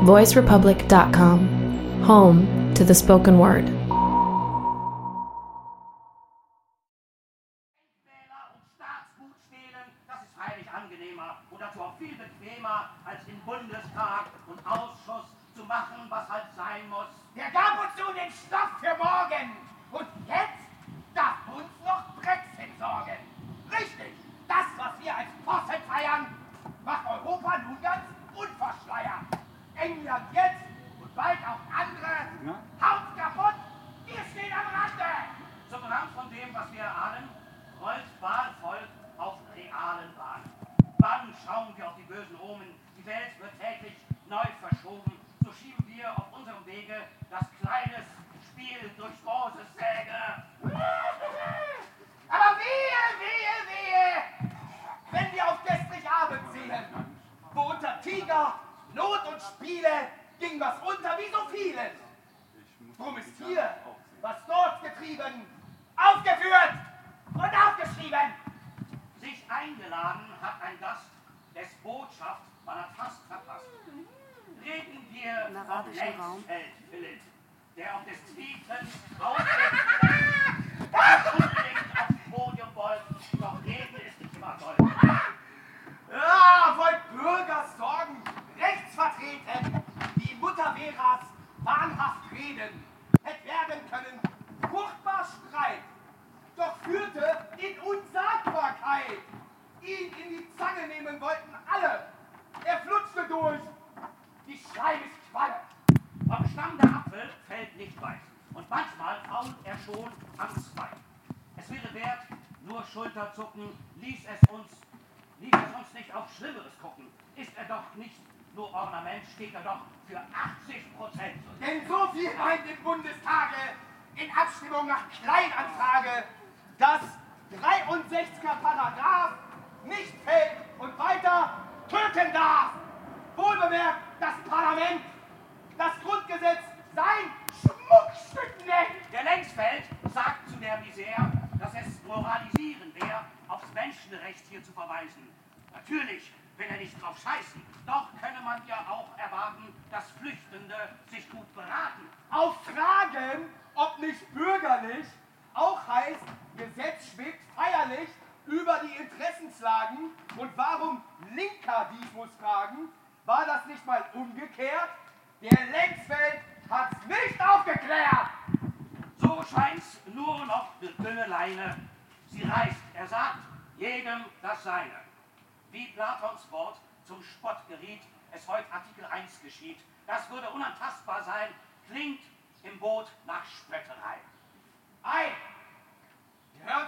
voicerepublic.com, home to the spoken word.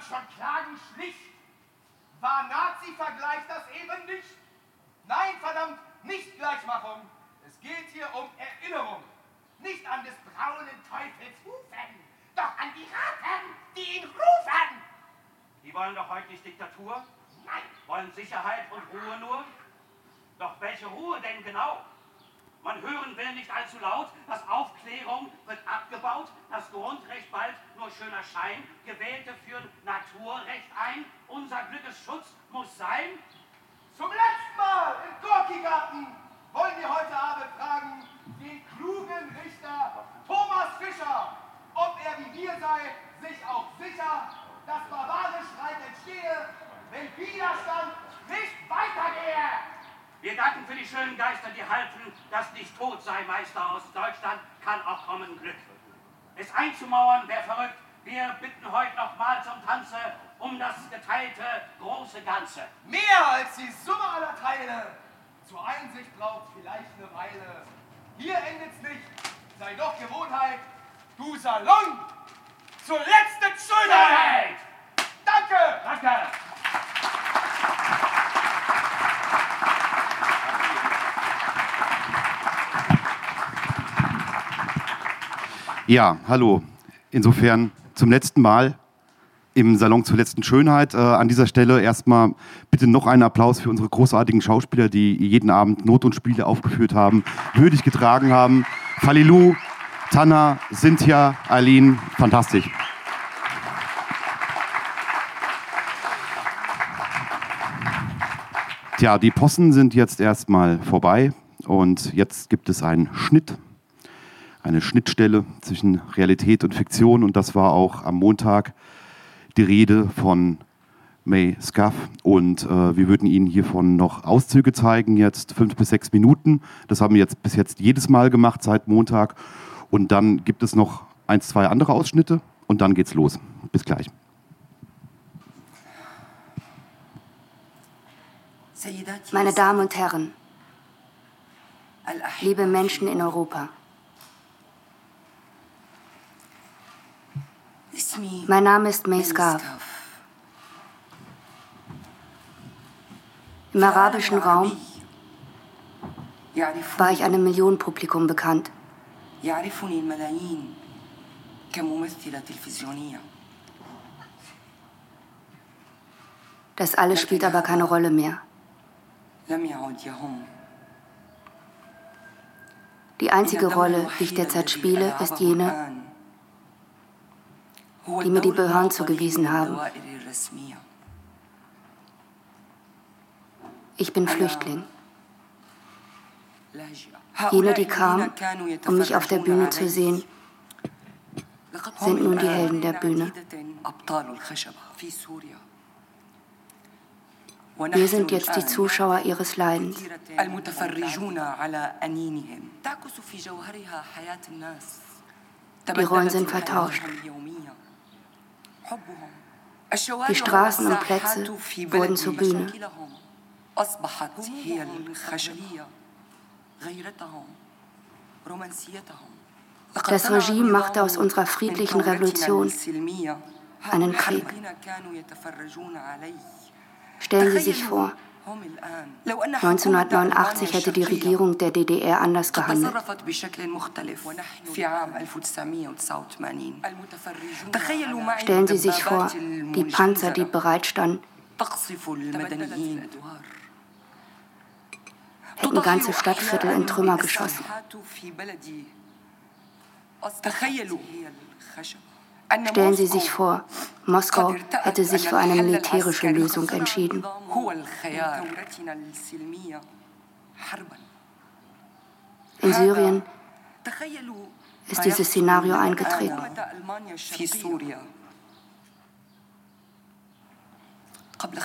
Schon Klagen schlicht. War Nazi-Vergleich das eben nicht? Nein, verdammt, nicht Gleichmachung. Es geht hier um Erinnerung. Nicht an des braunen Teufels Hufen, doch an die Ratten, die ihn rufen. Die wollen doch heute nicht Diktatur, Nein, wollen Sicherheit und Ruhe nur. Doch welche Ruhe denn genau? Man hören will nicht allzu laut, dass Aufklärung wird abgebaut, das Grundrecht bald nur schöner Schein, Gewählte führen Naturrecht ein, unser Glückesschutz muss sein. zum letzten Mal im Gorki-Garten wollen wir heute Abend fragen den klugen Richter Thomas Fischer, ob er wie wir sei, sich auch sicher, dass barbarisch Streit entstehe, wenn Widerstand nicht weitergehe. Wir danken für die schönen Geister, die halfen, dass nicht tot sei, Meister aus Deutschland, kann auch kommen Glück. Es einzumauern wäre verrückt. Wir bitten heute noch mal zum Tanze um das geteilte große Ganze. Mehr als die Summe aller Teile. Zur Einsicht braucht vielleicht eine Weile. Hier endet's nicht, sei doch Gewohnheit. Du Salon, zur letzten Schönheit. Danke! Danke! Ja, hallo. Insofern zum letzten Mal im Salon zur letzten Schönheit. Äh, an dieser Stelle erstmal bitte noch einen Applaus für unsere großartigen Schauspieler, die jeden Abend Not und Spiele aufgeführt haben, würdig getragen haben. Falilou, Tanna, Cynthia, Aline, fantastisch. Tja, die Possen sind jetzt erstmal vorbei. Und jetzt gibt es einen Schnitt, eine Schnittstelle zwischen Realität und Fiktion. Und das war auch am Montag die Rede von May Scuff. Und äh, wir würden Ihnen hiervon noch Auszüge zeigen, jetzt fünf bis sechs Minuten. Das haben wir jetzt bis jetzt jedes Mal gemacht seit Montag. Und dann gibt es noch ein, zwei andere Ausschnitte und dann geht's los. Bis gleich. Meine Damen und Herren, liebe Menschen in Europa. Mein Name ist May Scarf. Im arabischen Raum war ich einem Millionenpublikum bekannt. Das alles spielt aber keine Rolle mehr. Die einzige Rolle, die ich derzeit spiele, ist jene, die mir die Behörden zugewiesen haben. Ich bin Flüchtling. Jene, die kamen, um mich auf der Bühne zu sehen, sind nun die Helden der Bühne. Wir sind jetzt die Zuschauer ihres Leidens. Die Rollen sind vertauscht. Die Straßen und Plätze wurden zur Bühne. Das Regime machte aus unserer friedlichen Revolution einen Krieg. Stellen Sie sich vor, 1989 hätte die Regierung der DDR anders gehandelt. Stellen Sie sich vor, die Panzer, die bereitstanden, hätten ganze Stadtviertel in Trümmer geschossen. Stellen Sie sich vor, Moskau hätte sich für eine militärische Lösung entschieden. In Syrien ist dieses Szenario eingetreten.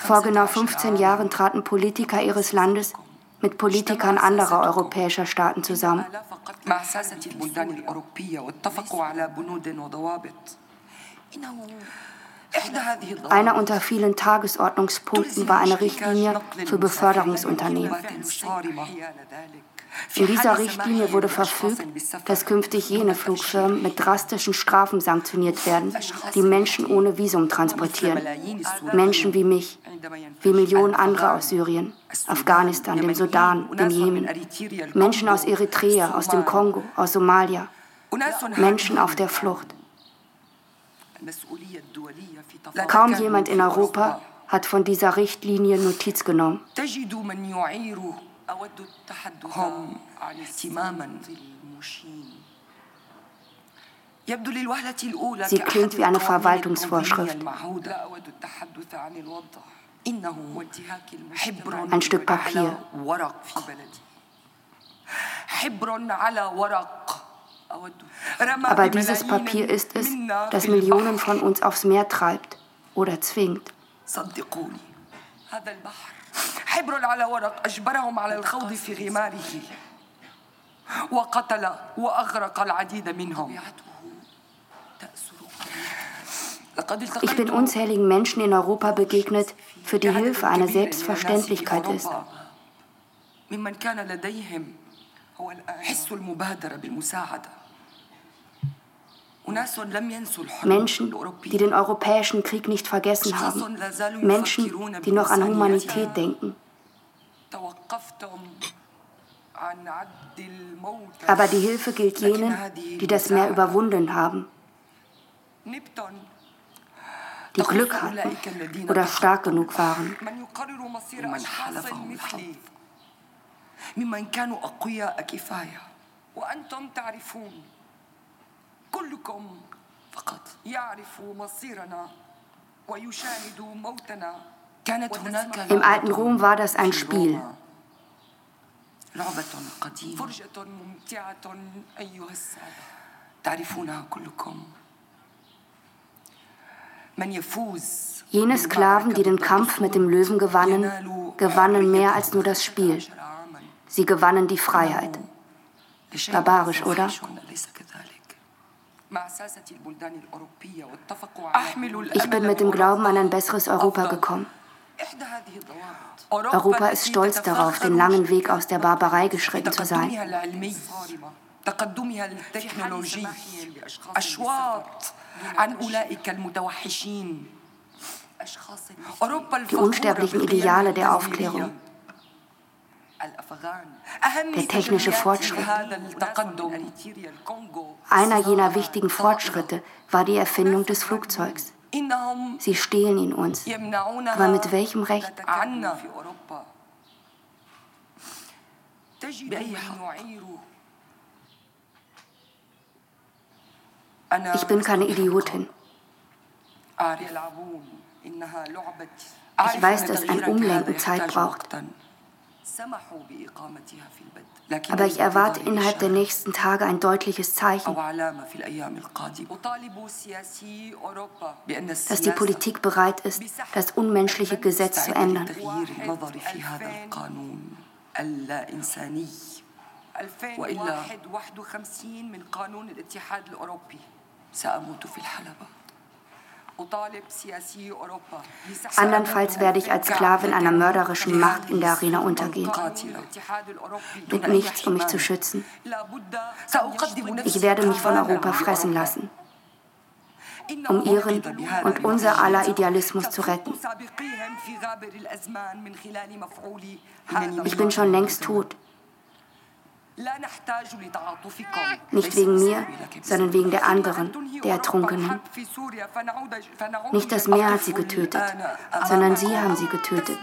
Vor genau 15 Jahren traten Politiker ihres Landes mit Politikern anderer europäischer Staaten zusammen. Einer unter vielen Tagesordnungspunkten war eine Richtlinie für Beförderungsunternehmen. In dieser Richtlinie wurde verfügt, dass künftig jene Flugfirmen mit drastischen Strafen sanktioniert werden, die Menschen ohne Visum transportieren. Menschen wie mich, wie Millionen andere aus Syrien, Afghanistan, dem Sudan, dem Jemen, Menschen aus Eritrea, aus dem Kongo, aus Somalia, Menschen auf der Flucht. Kaum jemand in Europa hat von dieser Richtlinie Notiz genommen. Sie klingt wie eine Verwaltungsvorschrift. Ein Stück Papier. Aber dieses Papier ist es, das Millionen von uns aufs Meer treibt oder zwingt. حبر على ورق أجبرهم على الخوض في غماره وقتل وأغرق العديد منهم Ich bin unzähligen Menschen in Europa begegnet, für die Hilfe eine Selbstverständlichkeit ist. Menschen, die den europäischen Krieg nicht vergessen haben. Menschen, die noch an Humanität denken. Aber die Hilfe gilt jenen, die das Meer überwunden haben, die Glück hatten oder stark genug waren. ممن كانوا أقوياء كفاية وأنتم تعرفون كلكم فقط يعرف مصيرنا ويشاهد موتنا im alten Rom war das ein Spiel. لعبة قديمة فرجة ممتعة أيها السادة تعرفونها كلكم من يفوز Jene Sklaven, die den Kampf mit dem Löwen gewannen, gewannen mehr als nur das Spiel. Sie gewannen die Freiheit. Barbarisch, oder? Ich bin mit dem Glauben an ein besseres Europa gekommen. Europa ist stolz darauf, den langen Weg aus der Barbarei geschritten zu sein. Die unsterblichen Ideale der Aufklärung. Der technische Fortschritt. Einer jener wichtigen Fortschritte war die Erfindung des Flugzeugs. Sie stehlen ihn uns. Aber mit welchem Recht? Ich bin keine Idiotin. Ich weiß, dass ein Umlenken Zeit braucht. Aber ich erwarte innerhalb der nächsten Tage ein deutliches Zeichen, dass die Politik bereit ist, das unmenschliche Gesetz zu ändern. 2051 من قانون الاتحاد الأوروبي سأموت في الحلبة Andernfalls werde ich als Sklavin einer mörderischen Macht in der Arena untergehen. Und nichts, um mich zu schützen. Ich werde mich von Europa fressen lassen, um ihren und unser aller Idealismus zu retten. Ich bin schon längst tot. Nicht wegen mir, sondern wegen der anderen, der Ertrunkenen. Nicht das Meer hat sie getötet, sondern sie haben sie getötet.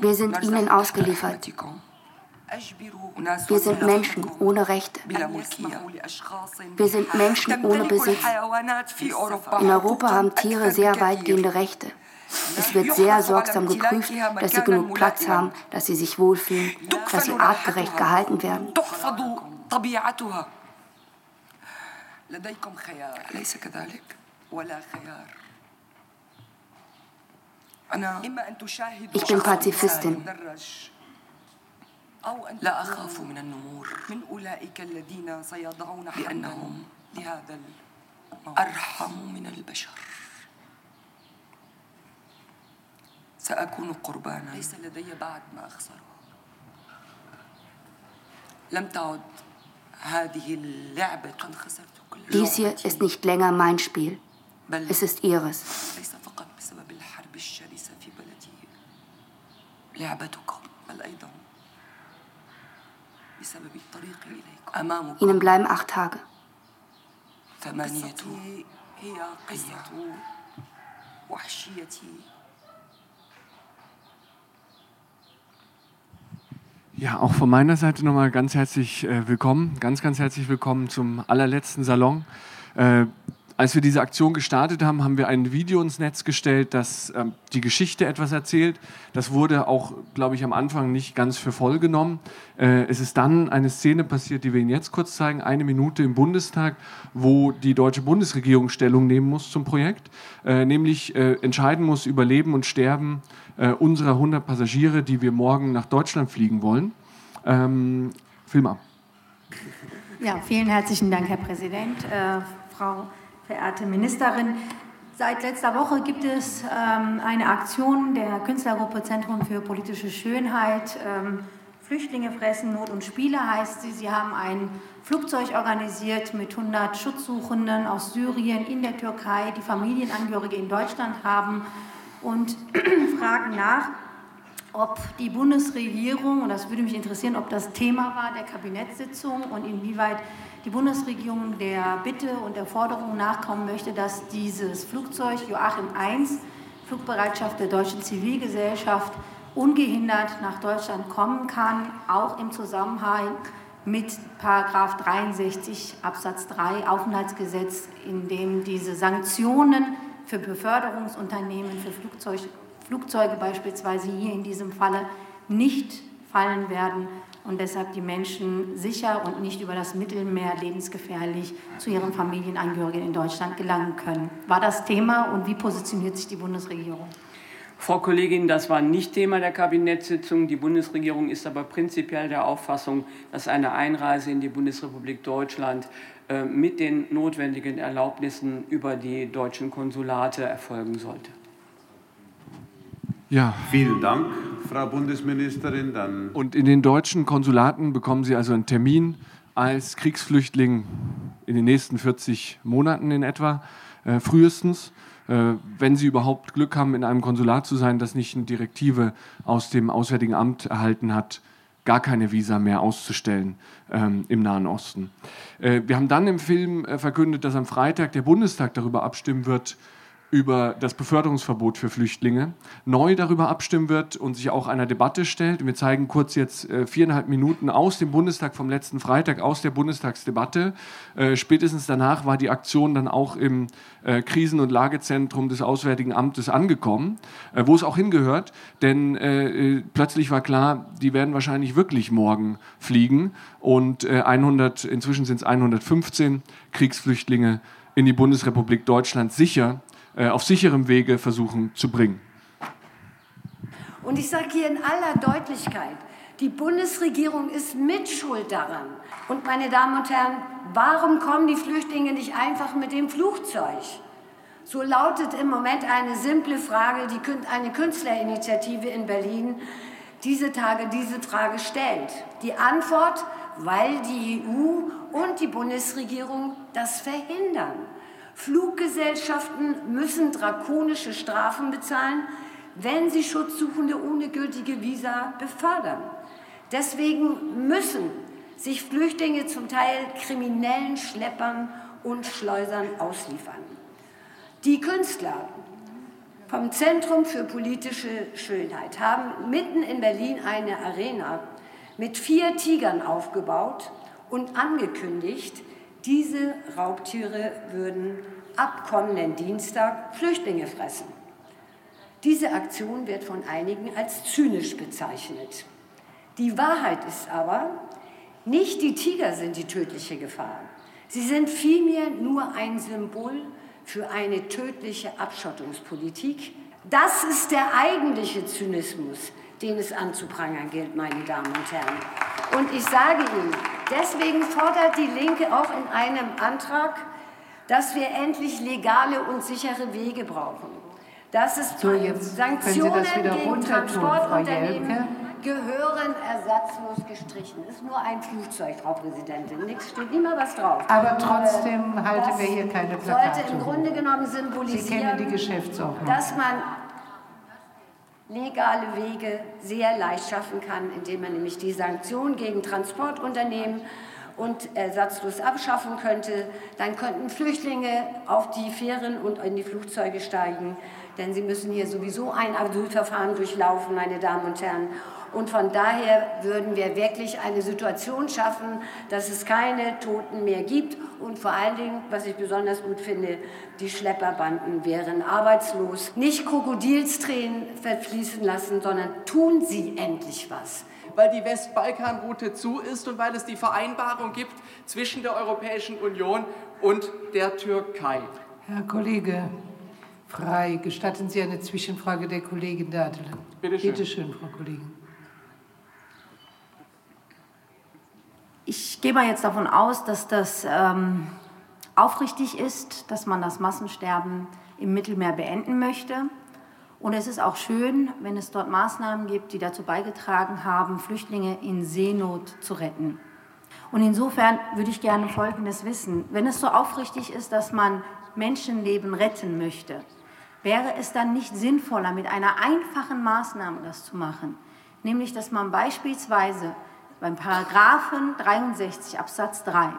Wir sind ihnen ausgeliefert. Wir sind Menschen ohne Rechte. Wir sind Menschen ohne Besitz. In Europa haben Tiere sehr weitgehende Rechte. Es wird sehr sorgsam geprüft, dass sie genug Platz haben, dass sie sich wohlfühlen, dass sie artgerecht gehalten werden. Ich bin Pazifistin. لا أخاف من النمور. من أولئك الذين سيضعون لأنهم لهذا أرحم من البشر. سأكون قربانا. ليس لدي بعد ما أخسره. لم تعد هذه اللعبة قد خسرت كل Dies hier ist nicht länger mein Spiel. Es ist ihres. ليس فقط بسبب الحرب الشرسة في بلدي. لعبتكم بل أيضا. Ihnen bleiben acht Tage. Ja, auch von meiner Seite nochmal ganz herzlich äh, willkommen, ganz, ganz herzlich willkommen zum allerletzten Salon. Als wir diese Aktion gestartet haben, haben wir ein Video ins Netz gestellt, das ähm, die Geschichte etwas erzählt. Das wurde auch, glaube ich, am Anfang nicht ganz für voll genommen. Äh, es ist dann eine Szene passiert, die wir Ihnen jetzt kurz zeigen, eine Minute im Bundestag, wo die deutsche Bundesregierung Stellung nehmen muss zum Projekt, äh, nämlich äh, entscheiden muss über Leben und Sterben äh, unserer 100 Passagiere, die wir morgen nach Deutschland fliegen wollen. Ähm, Film ab. Ja, vielen herzlichen Dank, Herr Präsident. Äh, Frau verehrte Ministerin. Seit letzter Woche gibt es ähm, eine Aktion der Künstlergruppe Zentrum für politische Schönheit. Ähm, Flüchtlinge fressen Not und Spiele heißt sie. Sie haben ein Flugzeug organisiert mit 100 Schutzsuchenden aus Syrien in der Türkei, die Familienangehörige in Deutschland haben und fragen nach, ob die Bundesregierung, und das würde mich interessieren, ob das Thema war der Kabinettssitzung und inwieweit die Bundesregierung der Bitte und der Forderung nachkommen möchte, dass dieses Flugzeug Joachim I, Flugbereitschaft der deutschen Zivilgesellschaft, ungehindert nach Deutschland kommen kann, auch im Zusammenhang mit Paragraph 63 Absatz 3 Aufenthaltsgesetz, in dem diese Sanktionen für Beförderungsunternehmen, für Flugzeug, Flugzeuge beispielsweise hier in diesem Falle nicht fallen werden und deshalb die Menschen sicher und nicht über das Mittelmeer lebensgefährlich zu ihren Familienangehörigen in Deutschland gelangen können. War das Thema und wie positioniert sich die Bundesregierung? Frau Kollegin, das war nicht Thema der Kabinettssitzung. Die Bundesregierung ist aber prinzipiell der Auffassung, dass eine Einreise in die Bundesrepublik Deutschland äh, mit den notwendigen Erlaubnissen über die deutschen Konsulate erfolgen sollte. Ja. Vielen Dank, Frau Bundesministerin. Dann Und in den deutschen Konsulaten bekommen Sie also einen Termin als Kriegsflüchtling in den nächsten 40 Monaten in etwa, äh, frühestens, äh, wenn Sie überhaupt Glück haben, in einem Konsulat zu sein, das nicht eine Direktive aus dem Auswärtigen Amt erhalten hat, gar keine Visa mehr auszustellen ähm, im Nahen Osten. Äh, wir haben dann im Film äh, verkündet, dass am Freitag der Bundestag darüber abstimmen wird, über das Beförderungsverbot für Flüchtlinge neu darüber abstimmen wird und sich auch einer Debatte stellt. Wir zeigen kurz jetzt äh, viereinhalb Minuten aus dem Bundestag vom letzten Freitag, aus der Bundestagsdebatte. Äh, spätestens danach war die Aktion dann auch im äh, Krisen- und Lagezentrum des Auswärtigen Amtes angekommen, äh, wo es auch hingehört, denn äh, äh, plötzlich war klar, die werden wahrscheinlich wirklich morgen fliegen und 100, inzwischen sind es 115 Kriegsflüchtlinge in die Bundesrepublik Deutschland sicher auf sicherem Wege versuchen zu bringen. Und ich sage hier in aller Deutlichkeit, die Bundesregierung ist mitschuld daran. Und meine Damen und Herren, warum kommen die Flüchtlinge nicht einfach mit dem Flugzeug? So lautet im Moment eine simple Frage, die eine Künstlerinitiative in Berlin diese Tage diese Frage stellt. Die Antwort, weil die EU und die Bundesregierung das verhindern. Fluggesellschaften müssen drakonische Strafen bezahlen, wenn sie Schutzsuchende ohne gültige Visa befördern. Deswegen müssen sich Flüchtlinge zum Teil kriminellen Schleppern und Schleusern ausliefern. Die Künstler vom Zentrum für politische Schönheit haben mitten in Berlin eine Arena mit vier Tigern aufgebaut und angekündigt, diese Raubtiere würden ab kommenden Dienstag Flüchtlinge fressen. Diese Aktion wird von einigen als zynisch bezeichnet. Die Wahrheit ist aber, nicht die Tiger sind die tödliche Gefahr. Sie sind vielmehr nur ein Symbol für eine tödliche Abschottungspolitik. Das ist der eigentliche Zynismus, den es anzuprangern gilt, meine Damen und Herren. Und ich sage Ihnen, deswegen fordert die Linke auch in einem Antrag, dass wir endlich legale und sichere Wege brauchen. Dass es so, Sanktionen gegen Transportunternehmen gehören ersatzlos gestrichen. Ist nur ein Flugzeug, Frau Präsidentin. Nichts steht immer was drauf. Aber trotzdem äh, halten wir hier keine Plakate. Sollte im Grunde genommen symbolisieren, Sie kennen die Geschäftsordnung. dass man legale Wege sehr leicht schaffen kann, indem man nämlich die Sanktionen gegen Transportunternehmen und ersatzlos abschaffen könnte. Dann könnten Flüchtlinge auf die Fähren und in die Flugzeuge steigen, denn sie müssen hier sowieso ein Asylverfahren durchlaufen, meine Damen und Herren. Und von daher würden wir wirklich eine Situation schaffen, dass es keine Toten mehr gibt. Und vor allen Dingen, was ich besonders gut finde, die Schlepperbanden wären arbeitslos. Nicht Krokodilstränen verfließen lassen, sondern tun Sie endlich was weil die Westbalkanroute zu ist und weil es die Vereinbarung gibt zwischen der Europäischen Union und der Türkei. Herr Kollege Frei, gestatten Sie eine Zwischenfrage der Kollegin Dadele? Bitte schön. Bitte schön, Frau Kollegin. Ich gehe mal jetzt davon aus, dass das ähm, aufrichtig ist, dass man das Massensterben im Mittelmeer beenden möchte. Und es ist auch schön, wenn es dort Maßnahmen gibt, die dazu beigetragen haben, Flüchtlinge in Seenot zu retten. Und insofern würde ich gerne Folgendes wissen. Wenn es so aufrichtig ist, dass man Menschenleben retten möchte, wäre es dann nicht sinnvoller, mit einer einfachen Maßnahme das zu machen? Nämlich, dass man beispielsweise beim Paragraphen 63 Absatz 3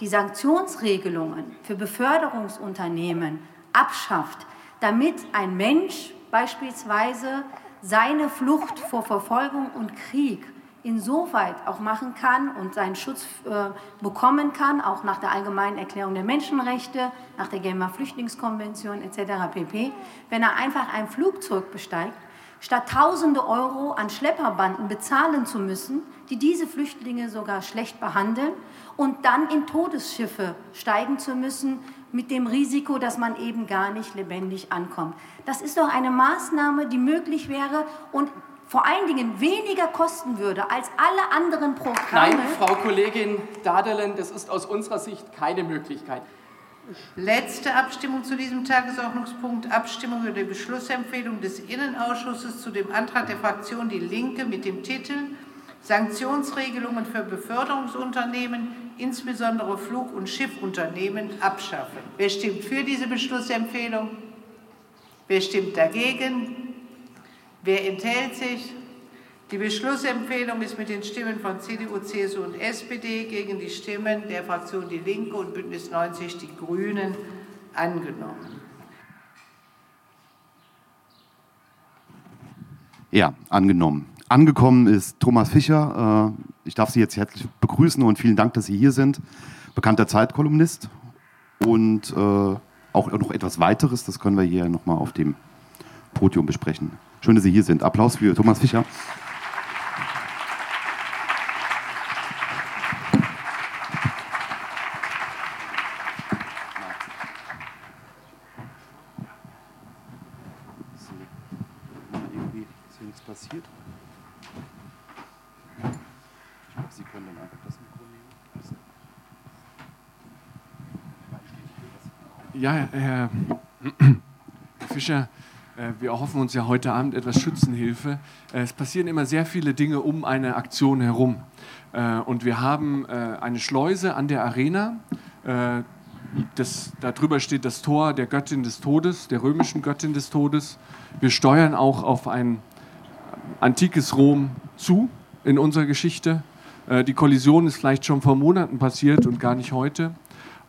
die Sanktionsregelungen für Beförderungsunternehmen abschafft, damit ein Mensch beispielsweise seine Flucht vor Verfolgung und Krieg insoweit auch machen kann und seinen Schutz äh, bekommen kann, auch nach der Allgemeinen Erklärung der Menschenrechte, nach der Genfer Flüchtlingskonvention etc. pp., wenn er einfach ein Flugzeug besteigt, statt tausende Euro an Schlepperbanden bezahlen zu müssen, die diese Flüchtlinge sogar schlecht behandeln, und dann in Todesschiffe steigen zu müssen, mit dem Risiko, dass man eben gar nicht lebendig ankommt. Das ist doch eine Maßnahme, die möglich wäre und vor allen Dingen weniger kosten würde als alle anderen Programme. Nein, Frau Kollegin Dadelen, das ist aus unserer Sicht keine Möglichkeit. Letzte Abstimmung zu diesem Tagesordnungspunkt. Abstimmung über die Beschlussempfehlung des Innenausschusses zu dem Antrag der Fraktion Die Linke mit dem Titel Sanktionsregelungen für Beförderungsunternehmen, insbesondere Flug- und Schiffunternehmen, abschaffen. Wer stimmt für diese Beschlussempfehlung? Wer stimmt dagegen? Wer enthält sich? Die Beschlussempfehlung ist mit den Stimmen von CDU, CSU und SPD gegen die Stimmen der Fraktion Die Linke und Bündnis 90 Die Grünen angenommen. Ja, angenommen. Angekommen ist Thomas Fischer. Äh, ich darf Sie jetzt herzlich begrüßen und vielen Dank, dass Sie hier sind. Bekannter Zeitkolumnist und äh, auch noch etwas weiteres, das können wir hier nochmal auf dem Podium besprechen. Schön, dass Sie hier sind. Applaus für Thomas Fischer. passiert. Ich glaube, Sie können dann einfach das Mikro nehmen. Ja, Herr Fischer, äh, wir erhoffen uns ja heute Abend etwas Schützenhilfe. Äh, es passieren immer sehr viele Dinge um eine Aktion herum. Äh, und wir haben eine Schleuse an der Arena. Das, darüber steht das Tor der Göttin des Todes, der römischen Göttin des Todes. Wir steuern auch auf ein antikes Rom zu in unserer Geschichte. Die Kollision ist vielleicht schon vor Monaten passiert und gar nicht heute.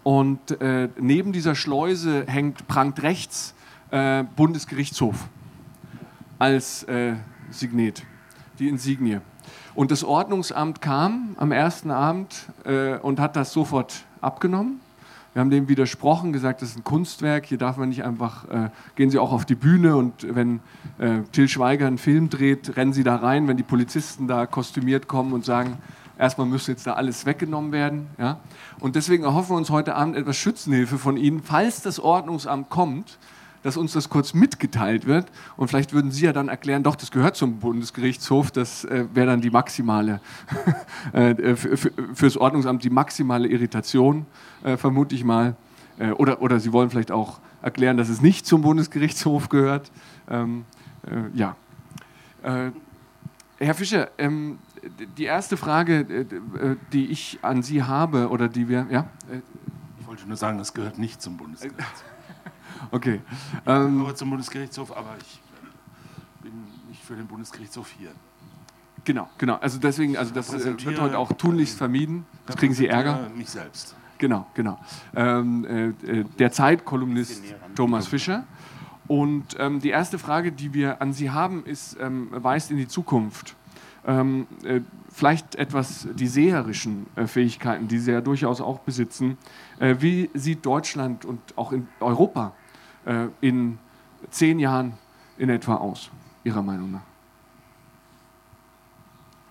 Und äh, neben dieser Schleuse hängt, prangt rechts äh, Bundesgerichtshof als äh, Signet, die Insignie. Und das Ordnungsamt kam am ersten Abend äh, und hat das sofort abgenommen. Wir haben dem widersprochen, gesagt, das ist ein Kunstwerk, hier darf man nicht einfach, äh, gehen Sie auch auf die Bühne und wenn äh, Till Schweiger einen Film dreht, rennen Sie da rein, wenn die Polizisten da kostümiert kommen und sagen, erstmal müsste jetzt da alles weggenommen werden. Ja? Und deswegen erhoffen wir uns heute Abend etwas Schützenhilfe von Ihnen, falls das Ordnungsamt kommt dass uns das kurz mitgeteilt wird. Und vielleicht würden Sie ja dann erklären, doch, das gehört zum Bundesgerichtshof, das äh, wäre dann die maximale, äh, für, fürs Ordnungsamt die maximale Irritation, äh, vermute ich mal. Äh, oder, oder Sie wollen vielleicht auch erklären, dass es nicht zum Bundesgerichtshof gehört. Ähm, äh, ja. Herr Fischer, ähm, die erste Frage, die ich an Sie habe, oder die wir, ja? Ich wollte nur sagen, es gehört nicht zum Bundesgerichtshof. Okay. Ähm, ich zum Bundesgerichtshof, aber ich bin nicht für den Bundesgerichtshof hier. Genau, genau. Also deswegen, also das äh, wird heute auch tunlichst vermieden. Das kriegen Sie Ärger. Mich selbst. Genau, genau. Ähm, äh, der Zeitkolumnist Thomas Fischer. Und ähm, die erste Frage, die wir an Sie haben, ist, ähm, weist in die Zukunft. Ähm, äh, vielleicht etwas die seherischen äh, Fähigkeiten, die Sie ja durchaus auch besitzen. Äh, wie sieht Deutschland und auch in Europa äh, in zehn Jahren in etwa aus, Ihrer Meinung nach?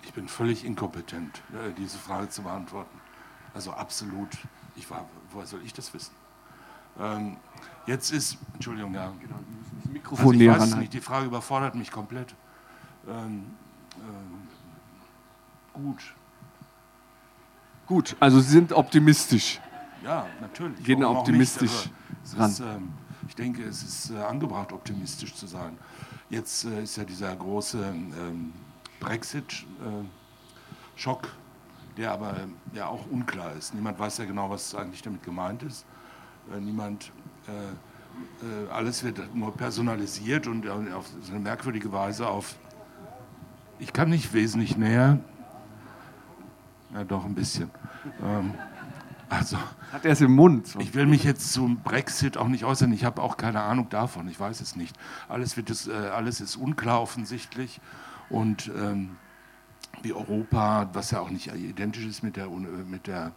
Ich bin völlig inkompetent, äh, diese Frage zu beantworten. Also absolut. Ich war, woher soll ich das wissen? Ähm, jetzt ist, Entschuldigung, ja. Genau, das Mikrofon also ich weiß es nicht, die Frage überfordert mich komplett. Ähm, gut. Gut, also Sie sind optimistisch. Ja, natürlich. Gehen optimistisch nicht, ran. Ist, ähm, ich denke, es ist äh, angebracht, optimistisch zu sein. Jetzt äh, ist ja dieser große ähm, Brexit-Schock, äh, der aber ja auch unklar ist. Niemand weiß ja genau, was eigentlich damit gemeint ist. Äh, niemand, äh, äh, alles wird nur personalisiert und auf so eine merkwürdige Weise auf. Ich kann nicht wesentlich näher. Ja, doch ein bisschen. Ähm, also, Hat er es im Mund? Ich will mich jetzt zum Brexit auch nicht äußern. Ich habe auch keine Ahnung davon. Ich weiß es nicht. Alles, wird es, äh, alles ist unklar offensichtlich. Und ähm, wie Europa, was ja auch nicht identisch ist mit der, mit der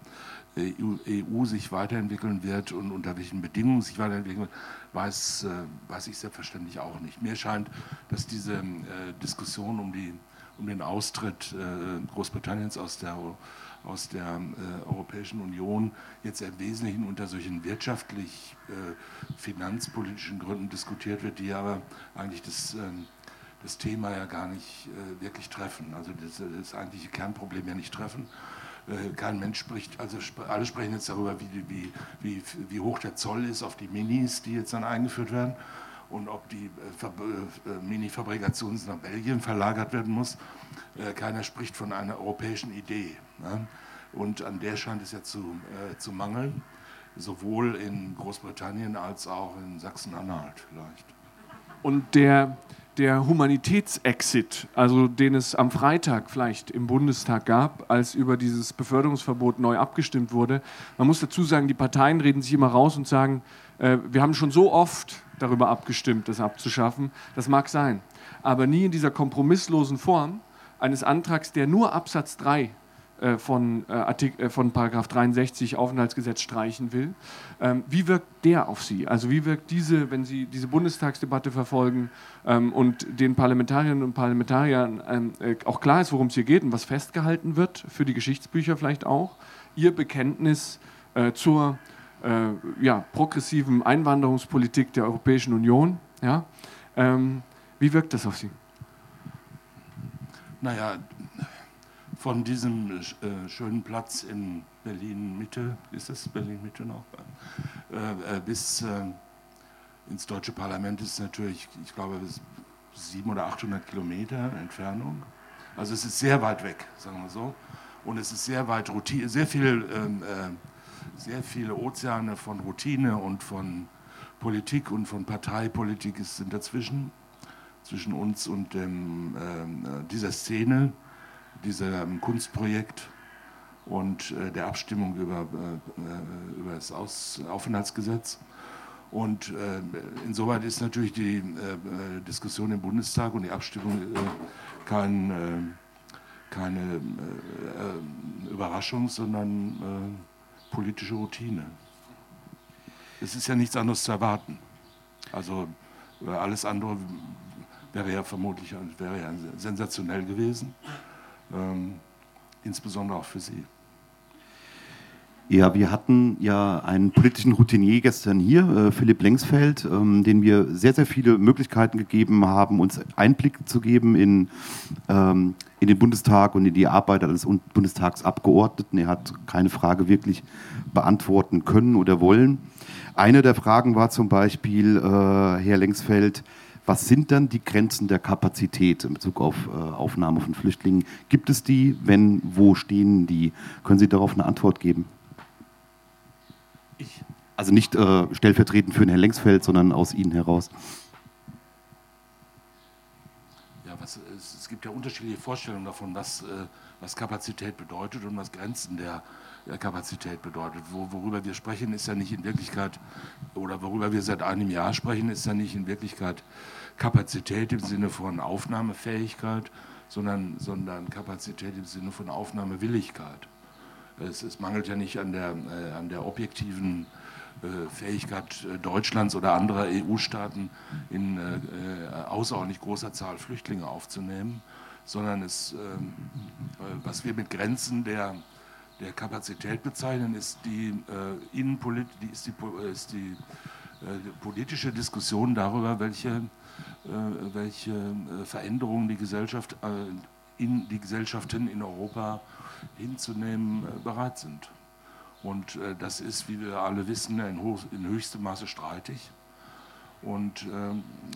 EU, EU sich weiterentwickeln wird und unter welchen Bedingungen sich weiterentwickeln wird, weiß, äh, weiß ich selbstverständlich auch nicht. Mir scheint, dass diese äh, Diskussion um, die, um den Austritt äh, Großbritanniens aus der, aus der äh, Europäischen Union jetzt im Wesentlichen unter solchen wirtschaftlich, äh, Gründen diskutiert wird, die aber eigentlich das ähm, das Thema ja gar nicht wirklich treffen, also das, das eigentliche Kernproblem ja nicht treffen. Kein Mensch spricht, also alle sprechen jetzt darüber, wie, wie, wie hoch der Zoll ist auf die Minis, die jetzt dann eingeführt werden und ob die äh, äh, Mini-Fabrikation nach Belgien verlagert werden muss. Keiner spricht von einer europäischen Idee. Ne? Und an der scheint es ja zu, zu mangeln, sowohl in Großbritannien als auch in Sachsen-Anhalt vielleicht. Und der, der Humanitätsexit, also den es am Freitag vielleicht im Bundestag gab, als über dieses Beförderungsverbot neu abgestimmt wurde. Man muss dazu sagen, die Parteien reden sich immer raus und sagen, äh, wir haben schon so oft darüber abgestimmt, das abzuschaffen. Das mag sein, aber nie in dieser kompromisslosen Form eines Antrags, der nur Absatz 3 äh, von, äh, äh, von Paragraph 63 Aufenthaltsgesetz streichen will. Ähm, wie wirkt der auf Sie? Also wie wirkt diese, wenn Sie diese Bundestagsdebatte verfolgen ähm, und den Parlamentarierinnen und Parlamentariern ähm, auch klar ist, worum es hier geht und was festgehalten wird, für die Geschichtsbücher vielleicht auch, Ihr Bekenntnis zur ja, progressiven Einwanderungspolitik der Europäischen Union. Ja? wie wirkt das auf Sie? Naja, von diesem äh, schönen Platz in Berlin-Mitte, ist es Berlin-Mitte noch, äh, äh, bis äh, ins deutsche Parlament ist natürlich, ich glaube, 700 oder 800 Kilometer Entfernung. Also es ist sehr weit weg, sagen wir so. Und es ist sehr weit Routine, sehr viel, ähm, äh, sehr viele Ozeane von Routine und von Politik und von Parteipolitik sind dazwischen, zwischen uns und dem, ähm, äh, dieser Szene diesem Kunstprojekt und äh, der Abstimmung über, äh, über das Aus Aufenthaltsgesetz. Und äh, insoweit ist natürlich die äh, äh, Diskussion im Bundestag und die Abstimmung äh, kein, keine Überraschung, sondern politische Routine. Es ist ja nichts anderes zu erwarten. Also alles andere wäre ja vermutlich wäre ja sensationell gewesen ähm, insbesondere auch für Sie. Ja, wir hatten ja einen politischen Routinier gestern hier, äh, Philipp Lengsfeld, ähm, den wir sehr, sehr viele Möglichkeiten gegeben haben, uns Einblick zu geben in, ähm, in den Bundestag und in die Arbeit als Bundestagsabgeordneten. Er hat keine Frage wirklich beantworten können oder wollen. Eine der Fragen war zum Beispiel, äh, Herr Lengsfeld, was sind dann die Grenzen der Kapazität in Bezug auf äh, Aufnahme von Flüchtlingen? Gibt es die? Wenn, wo stehen die? Können Sie darauf eine Antwort geben? Ich. Also nicht äh, stellvertretend für den Herrn Lengsfeld, sondern aus Ihnen heraus. Ja, was, es, es, gibt ja unterschiedliche Vorstellungen davon, was, äh, was Kapazität bedeutet und was Grenzen der, Kapazität bedeutet. Wo, worüber wir sprechen, ist ja nicht in Wirklichkeit, oder worüber wir seit einem Jahr sprechen, ist ja nicht in Wirklichkeit Kapazität im Sinne von Aufnahmefähigkeit, sondern, sondern Kapazität im Sinne von Aufnahmewilligkeit. Es, es mangelt ja nicht an der, äh, an der objektiven äh, Fähigkeit äh, Deutschlands oder anderer EU-Staaten in außerordentlich großer Zahl Flüchtlinge aufzunehmen, sondern es, was wir mit Grenzen der der Kapazität bezeichnen, ist die, Innenpolit die, ist die, ist die, politische Diskussion darüber, welche, welche Veränderungen die, Gesellschaft, in, die Gesellschaften in Europa hinzunehmen bereit sind. Und das ist, wie wir alle wissen, in höchstem Maße streitig und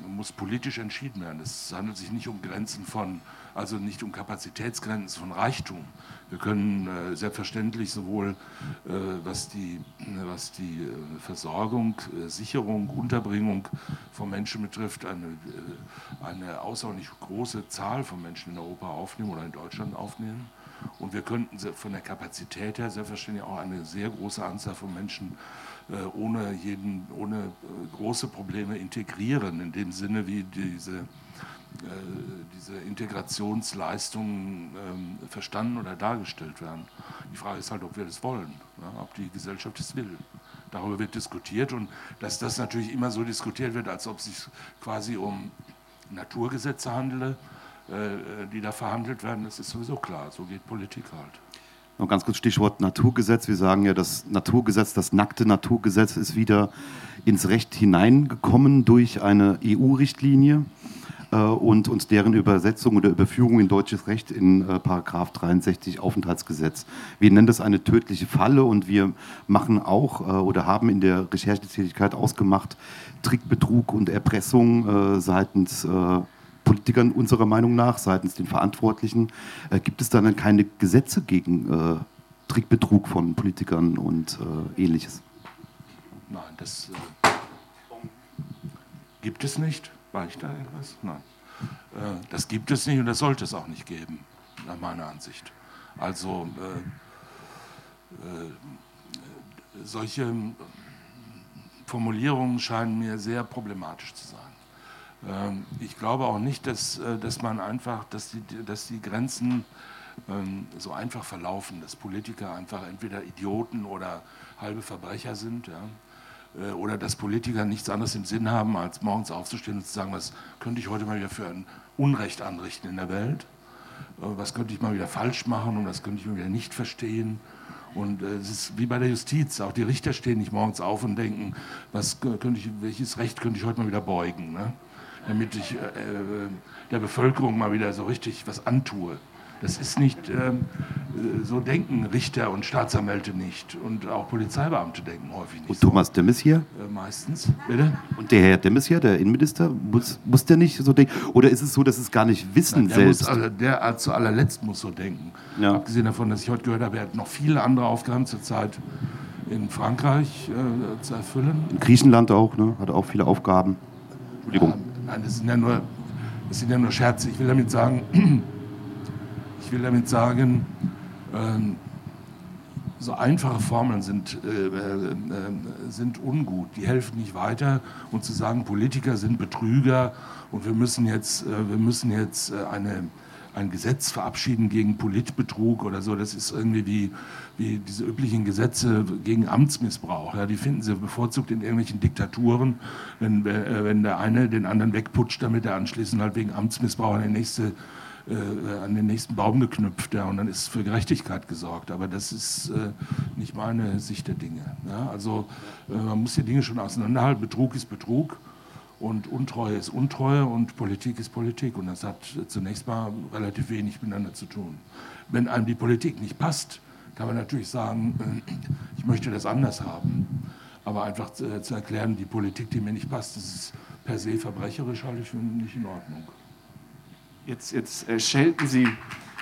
muss politisch entschieden werden. Es handelt sich nicht um Grenzen von also nicht um Kapazitätsgrenzen von Reichtum. Wir können äh, selbstverständlich sowohl äh, was die, was die äh, Versorgung, äh, Sicherung, Unterbringung von Menschen betrifft, eine, äh, eine außerordentlich große Zahl von Menschen in Europa aufnehmen oder in Deutschland aufnehmen. Und wir könnten von der Kapazität her selbstverständlich auch eine sehr große Anzahl von Menschen äh, ohne, jeden, ohne große Probleme integrieren, in dem Sinne, wie diese diese Integrationsleistungen ähm, verstanden oder dargestellt werden. Die Frage ist halt, ob wir das wollen, ja, ob die Gesellschaft es will. Darüber wird diskutiert und dass das natürlich immer so diskutiert wird, als ob es sich quasi um Naturgesetze handele, äh, die da verhandelt werden, das ist sowieso klar. So geht Politik halt. Noch ganz kurz Stichwort Naturgesetz. Wir sagen ja, das Naturgesetz, das nackte Naturgesetz ist wieder ins Recht hineingekommen durch eine EU-Richtlinie äh, und, und deren Übersetzung oder Überführung in deutsches Recht in äh, Paragraph 63 Aufenthaltsgesetz. Wir nennen das eine tödliche Falle und wir machen auch äh, oder haben in der Recherchetätigkeit ausgemacht, Trickbetrug und Erpressung äh, seitens äh, Politikern unserer Meinung nach, seitens den Verantwortlichen. Äh, gibt es dann keine Gesetze gegen Trickbetrug von Politikern und ähnliches? Nein, das gibt es nicht. War ich da irgendwas? Nein. Äh, das gibt es nicht und das sollte es auch nicht geben, nach meiner Ansicht. Also äh, äh, solche Formulierungen scheinen mir sehr problematisch zu sein. Ähm, ich glaube auch nicht, dass, äh, dass man einfach, dass die, dass die Grenzen ähm, so einfach verlaufen, dass Politiker einfach entweder Idioten oder halbe Verbrecher sind. Ja. Äh, oder dass Politiker nichts anderes im Sinn haben, als morgens aufzustehen und zu sagen, was könnte ich heute mal wieder für ein Unrecht anrichten in der Welt, äh, was könnte ich mal wieder falsch machen und was könnte ich mal wieder nicht verstehen. Und es ist wie bei der Justiz, auch die Richter stehen nicht morgens auf und denken, was könnte ich, welches Recht könnte ich heute mal wieder beugen, ne? Damit ich äh, der Bevölkerung mal wieder so richtig was antue. Das ist nicht, ähm, so denken Richter und Staatsanwälte nicht. Und auch Polizeibeamte denken häufig nicht. Und Thomas so. Demmes hier? Äh, meistens, bitte. Und der Herr Demmes hier, der Innenminister, muss, muss der nicht so denken? Oder ist es so, dass es gar nicht wissen Nein, der selbst? Muss, der zu allerletzt muss so denken. Ja. Abgesehen davon, dass ich heute gehört habe, er hat noch viele andere Aufgaben zurzeit in Frankreich äh, zu erfüllen. In Griechenland auch, ne? hat auch viele Aufgaben. Entschuldigung. Ja, nein, das sind ja nur, das sind ja nur Scherze. Ich will damit sagen, ich will damit sagen, ähm, so einfache Formeln sind, äh, äh, sind ungut, die helfen nicht weiter. Und zu sagen, Politiker sind Betrüger und wir müssen jetzt, äh, wir müssen jetzt äh, eine, ein Gesetz verabschieden gegen Politbetrug oder so, das ist irgendwie wie, wie diese üblichen Gesetze gegen Amtsmissbrauch. Ja, die finden Sie bevorzugt in irgendwelchen Diktaturen, wenn, äh, wenn der eine den anderen wegputscht, damit er anschließend halt wegen Amtsmissbrauch eine nächste äh, an den nächsten Baum geknüpft ja, und dann ist für Gerechtigkeit gesorgt. Aber das ist äh, nicht meine Sicht der Dinge. Ja? Also äh, man muss die Dinge schon auseinanderhalten. Betrug ist Betrug und Untreue ist Untreue und Politik ist Politik. Und das hat zunächst mal relativ wenig miteinander zu tun. Wenn einem die Politik nicht passt, kann man natürlich sagen, ich möchte das anders haben. Aber einfach zu, äh, zu erklären, die Politik, die mir nicht passt, das ist per se verbrecherisch, halte ich für nicht in Ordnung. Jetzt, jetzt, äh, schelten Sie,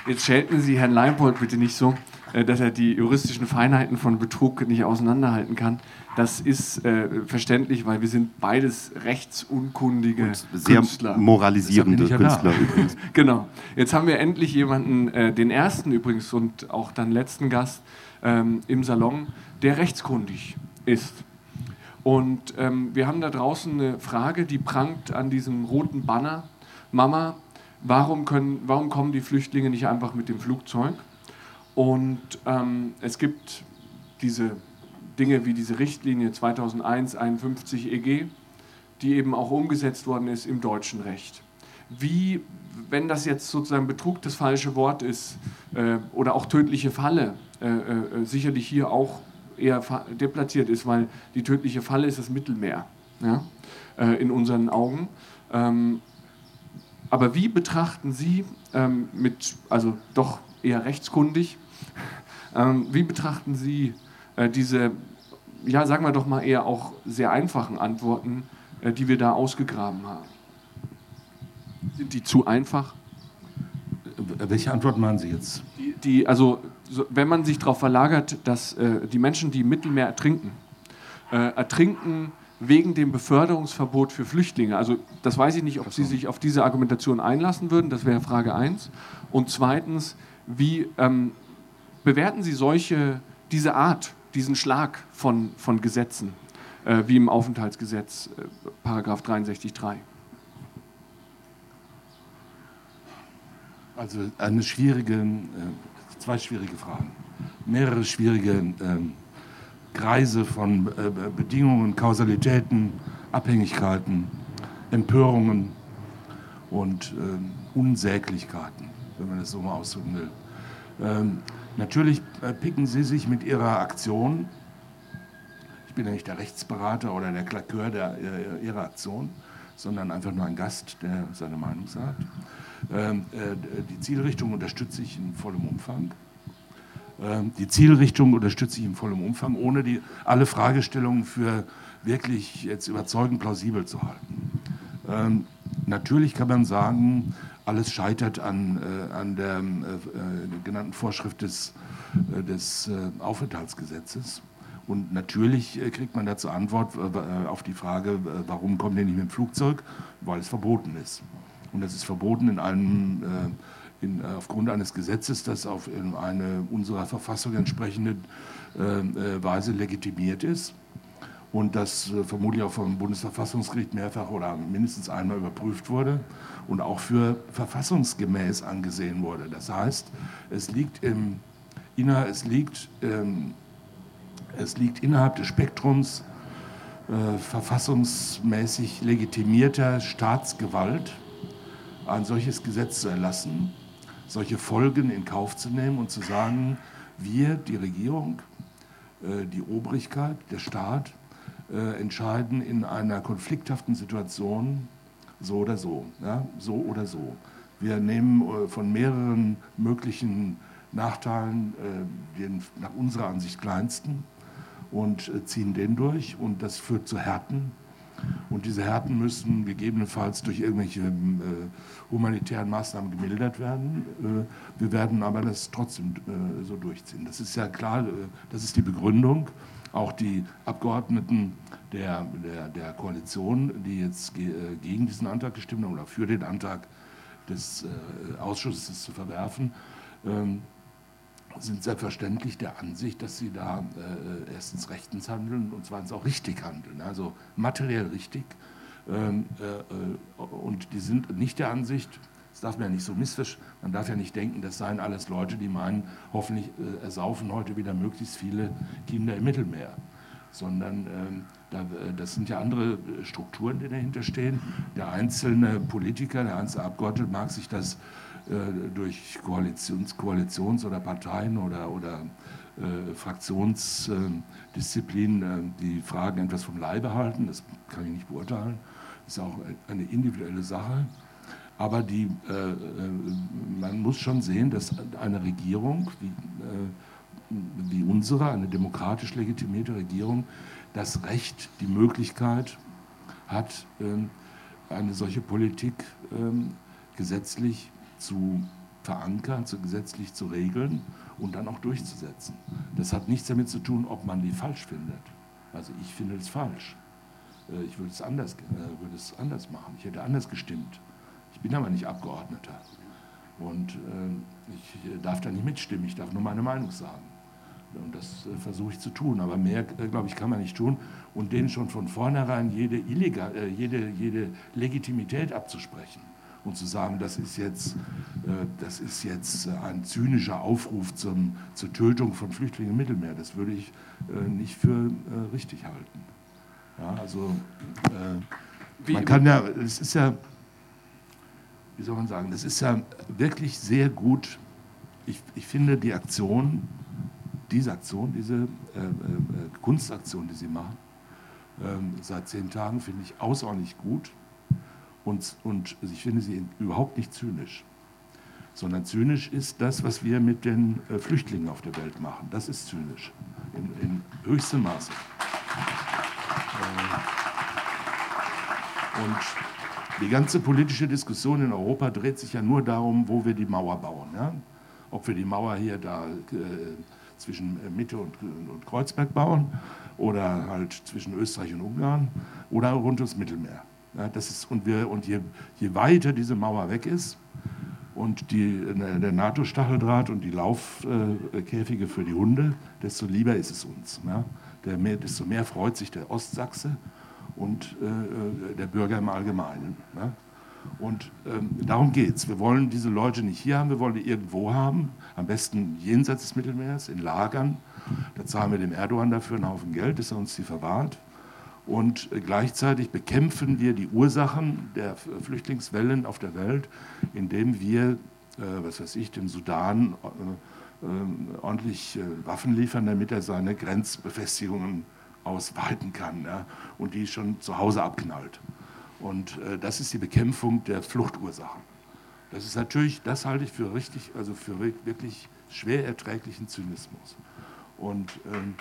jetzt schelten Sie Herrn Leipold bitte nicht so, äh, dass er die juristischen Feinheiten von Betrug nicht auseinanderhalten kann. Das ist äh, verständlich, weil wir sind beides rechtsunkundige Und sehr Künstler. moralisierende Künstler übrigens. genau. Jetzt haben wir endlich jemanden, äh, den ersten übrigens und auch dann letzten Gast ähm, im Salon, der rechtskundig ist. Und ähm, wir haben da draußen eine Frage, die prangt an diesem roten Banner. Mama, warum, können, warum kommen die Flüchtlinge nicht einfach mit dem Flugzeug? Und ähm, es gibt diese Dinge wie diese Richtlinie 2001-51 EG, die eben auch umgesetzt worden ist im deutschen Recht. Wie, wenn das jetzt sozusagen Betrug das falsche Wort ist äh, oder auch tödliche Falle, äh, äh, sicherlich hier auch eher deplatziert ist, weil die tödliche Falle ist das Mittelmeer ja, äh, in unseren Augen. Ähm, aber wie betrachten Sie ähm, mit, also doch eher rechtskundig, ähm, wie betrachten Sie äh, diese, ja, sagen wir doch mal eher auch sehr einfachen Antworten, äh, die wir da ausgegraben haben? Sind die zu einfach? Welche Antwort meinen Sie jetzt? Die, die also, so, wenn man sich darauf verlagert, dass äh, die Menschen, die im Mittelmeer ertrinken, äh, ertrinken wegen dem Beförderungsverbot für Flüchtlinge. Also das weiß ich nicht, ob Sie sich auf diese Argumentation einlassen würden, das wäre Frage 1. Und zweitens, wie ähm, bewerten Sie solche, diese Art, diesen Schlag von, von Gesetzen, äh, wie im Aufenthaltsgesetz, äh, Paragraph 63.3? Also eine schwierige, äh, zwei schwierige Fragen. Mehrere schwierige äh, Kreise von äh, Bedingungen, Kausalitäten, Abhängigkeiten, Empörungen und äh, Unsäglichkeiten, wenn man das so mal ausdrücken will. Natürlich äh, picken Sie sich mit Ihrer Aktion, ich bin ja nicht der Rechtsberater oder der Klakeur der, äh, Ihrer Aktion, sondern einfach nur ein Gast, der seine Meinung sagt. Ähm, äh, die Zielrichtung unterstütze ich in vollem Umfang. Ähm, die Zielrichtung unterstütze ich in vollem Umfang, ohne die, alle Fragestellungen für wirklich jetzt überzeugend plausibel zu halten. Ähm, natürlich kann man sagen, alles scheitert an, äh, an der äh, genannten Vorschrift des, äh, des äh, Aufenthaltsgesetzes. Und natürlich äh, kriegt man dazu Antwort äh, auf die Frage, warum kommt ihr nicht mit dem Flugzeug? Weil es verboten ist. Und das ist verboten in einem, in, aufgrund eines Gesetzes, das auf eine unserer Verfassung entsprechende Weise legitimiert ist und das äh, vermutlich auch vom Bundesverfassungsgericht mehrfach oder mindestens einmal überprüft wurde und auch für verfassungsgemäß angesehen wurde. Das heißt, es liegt, im, es liegt, ähm, es liegt innerhalb des Spektrums äh, verfassungsmäßig legitimierter Staatsgewalt, ein solches Gesetz zu erlassen, solche Folgen in Kauf zu nehmen und zu sagen, wir, die Regierung, äh, die Obrigkeit, der Staat, äh, entscheiden in einer konflikthaften Situation so oder so, ja, so oder so. Wir nehmen äh, von mehreren möglichen Nachteilen äh, den nach unserer Ansicht kleinsten und äh, ziehen den durch und das führt zu Härten. Und diese Härten müssen gegebenenfalls durch irgendwelche äh, humanitären Maßnahmen gemildert werden. Äh, wir werden aber das trotzdem so durchziehen. Das ist ja klar, das ist die Begründung auch die Abgeordneten der, der, der Koalition, die jetzt äh, gegen diesen Antrag gestimmt haben oder für den Antrag des äh, Ausschusses zu verwerfen, ähm, sind selbstverständlich der Ansicht, dass sie da äh, erstens rechtens handeln und zweitens auch richtig handeln, also materiell richtig. Ähm, und die sind nicht der Ansicht, das darf man ja nicht so missverstehen. Man darf ja nicht denken, das seien alles Leute, die meinen, hoffentlich äh, ersaufen heute wieder möglichst viele Kinder im Mittelmeer. Sondern ähm, da, äh, das sind ja andere äh, Strukturen, die dahinter stehen. Der einzelne Politiker, der einzelne Abgeordnete mag sich das äh, durch Koalitions-, Koalitions oder Parteien oder, oder äh, Fraktionsdisziplinen äh, die Fragen etwas vom Leibe halten. Das kann ich nicht beurteilen. Das ist auch eine individuelle Sache. Aber die, äh, äh, man muss schon sehen, dass eine Regierung wie, äh, wie unsere, eine demokratisch legitimierte Regierung, das Recht, die Möglichkeit hat, ähm, eine solche Politik ähm, gesetzlich zu verankern, zu gesetzlich zu regeln und dann auch durchzusetzen. Das hat nichts damit zu tun, ob man die falsch findet. Also ich finde es falsch. Äh, ich würde es anders, würde es anders machen. Ich hätte anders gestimmt. Ich bin aber nicht Abgeordneter. Und äh, ich darf da nicht mitstimmen, ich darf nur meine Meinung sagen. Und das äh, versuche ich zu tun. Aber mehr, äh, glaube ich, kann man nicht tun. Und denen schon von vornherein jede, illegal, äh, jede, jede Legitimität abzusprechen und zu sagen, das ist jetzt, äh, das ist jetzt ein zynischer Aufruf zum, zur Tötung von Flüchtlingen im Mittelmeer, das würde ich äh, nicht für richtig halten. Ja, also man kann ja, es ist ja wie soll man sagen, das ist ja wirklich sehr gut. Ich, ich finde die Aktion, diese Aktion, diese äh, äh, Kunstaktion, die Sie machen, äh, seit zehn Tagen, finde ich außerordentlich gut. Und, und ich finde sie überhaupt nicht zynisch. Sondern zynisch ist das, was wir mit den äh, Flüchtlingen auf der Welt machen. Das ist zynisch. In, in höchstem Maße. Äh, und die ganze politische Diskussion in Europa dreht sich ja nur darum, wo wir die Mauer bauen. Ja? Ob wir die Mauer hier da äh, zwischen äh, Mitte und, und, Kreuzberg bauen oder halt zwischen Österreich und Ungarn oder rund ums Mittelmeer. Ja, das ist, und wir, und je, je weiter diese Mauer weg ist und die, äh, der NATO-Stacheldraht und die Laufkäfige für die Hunde, desto lieber ist es uns. Ja? Der mehr, desto mehr freut sich der Ostsachse und äh, der Bürger im Allgemeinen. Ne? Und ähm, darum geht es. Wir wollen diese Leute nicht hier haben, wir wollen die irgendwo haben, am besten jenseits des Mittelmeers, in Lagern. Da zahlen wir dem Erdogan dafür einen Haufen Geld, dass er uns die verwahrt. Und äh, gleichzeitig bekämpfen wir die Ursachen der Flüchtlingswellen auf der Welt, indem wir, äh, was weiß ich, dem Sudan äh, äh ordentlich äh, Waffen liefern, damit er seine Grenzbefestigungen ausweiten kann ja, und die schon zu Hause abknallt. Und äh, das ist die Bekämpfung der Fluchtursachen. Das ist natürlich, das halte ich für richtig, also für wirklich schwer erträglichen Zynismus. Und ähm,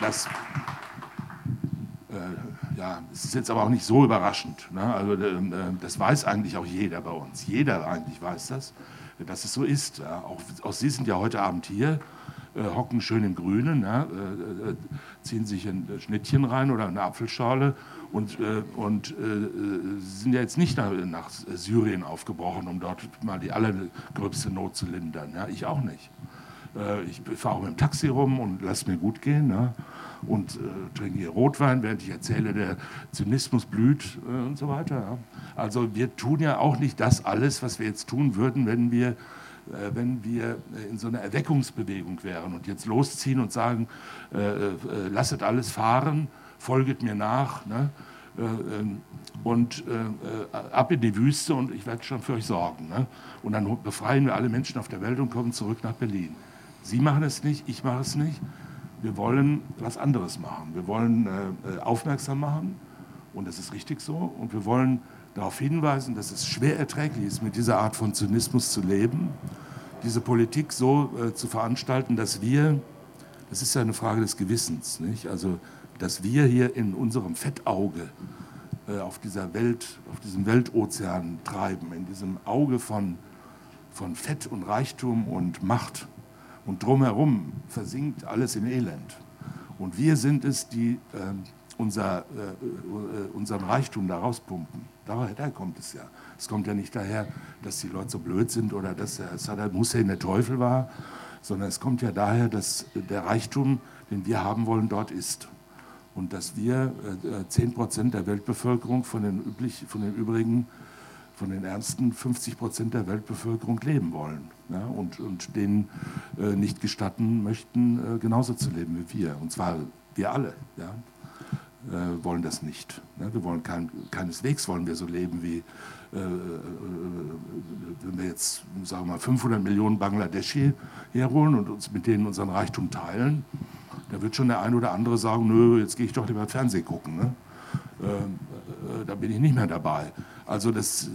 das, äh, ja, es ist jetzt aber auch nicht so überraschend. Ne? Also äh, das weiß eigentlich auch jeder bei uns. Jeder eigentlich weiß das, dass es so ist. Ja? Auch, auch Sie sind ja heute Abend hier äh, hocken schön im Grünen, ja, äh, äh, ziehen sich ein Schnittchen rein oder eine Apfelschale und, äh, und äh, sind ja jetzt nicht nach, nach, Syrien aufgebrochen, um dort mal die allergröbste Not zu lindern. Ja, ich auch nicht. Äh, ich fahre auch mit dem Taxi rum und lasse mir gut gehen ja, und trinke hier Rotwein, während ich erzähle, der Zynismus blüht und so weiter. Ja. Also wir tun ja auch nicht das alles, was wir jetzt tun würden, wenn wir äh, wenn wir in so einer Erweckungsbewegung wären und jetzt losziehen und sagen, äh, äh, lasset alles fahren, folget mir nach ne? Ähm, und ab in die Wüste und ich werde schon für euch sorgen. Ne? Und dann befreien wir alle Menschen auf der Welt und kommen zurück nach Berlin. Sie machen es nicht, ich mache es nicht. Wir wollen was anderes machen. Wir wollen aufmerksam machen und das ist richtig so. Und wir wollen darauf hinweisen, dass es schwer erträglich ist, mit dieser Art von Zynismus zu leben, diese Politik so äh, zu veranstalten, dass wir, das ist ja eine Frage des Gewissens, nicht? also dass wir hier in unserem Fettauge äh, auf dieser Welt, auf diesem Weltozean treiben, in diesem Auge von, von Fett und Reichtum und Macht. Und drumherum versinkt alles in Elend. Und wir sind es, die äh, unser, äh, äh, unseren Reichtum da rauspumpen. Daher kommt es ja. Es kommt ja nicht daher, dass die Leute so blöd sind oder dass Saddam Hussein der Teufel war, sondern es kommt ja daher, dass der Reichtum, den wir haben wollen, dort ist. Und dass wir äh, 10 Prozent der Weltbevölkerung von den, üblich, von den übrigen, von den ärmsten 50 Prozent der Weltbevölkerung leben wollen. Ja, und, und denen äh, nicht gestatten möchten, äh, genauso zu leben wie wir. Und zwar wir alle. Ja äh, wollen das nicht. Ne? Wir wollen kein, keineswegs wollen wir so leben wie, äh, äh, äh wenn wir jetzt, sagen wir mal, 500 Millionen Bangladeschi herholen und uns mit denen unseren Reichtum teilen. Da wird schon der ein oder andere sagen, nö, jetzt gehe ich doch lieber Fernsehen gucken. Ne? Ähm, äh, da bin ich nicht mehr dabei. Also das,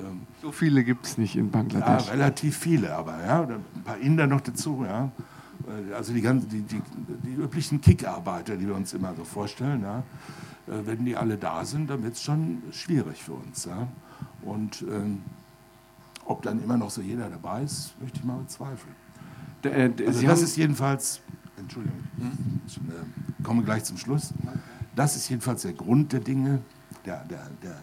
ähm, so viele gibt es nicht in Bangladesch. Ja, relativ viele, aber ja, ein paar Inder noch dazu. Ja. Äh, also die, ganzen, die, die, die üblichen Kickarbeiter, die wir uns immer so vorstellen, ja, äh, wenn die alle da sind, dann wird es schon schwierig für uns. Ja. Und ähm, ob dann immer noch so jeder dabei ist, möchte ich mal bezweifeln. Äh, also das ist jedenfalls, Entschuldigung, hm? ich äh, komme gleich zum Schluss. Das ist jedenfalls der Grund der Dinge. Der, der, der,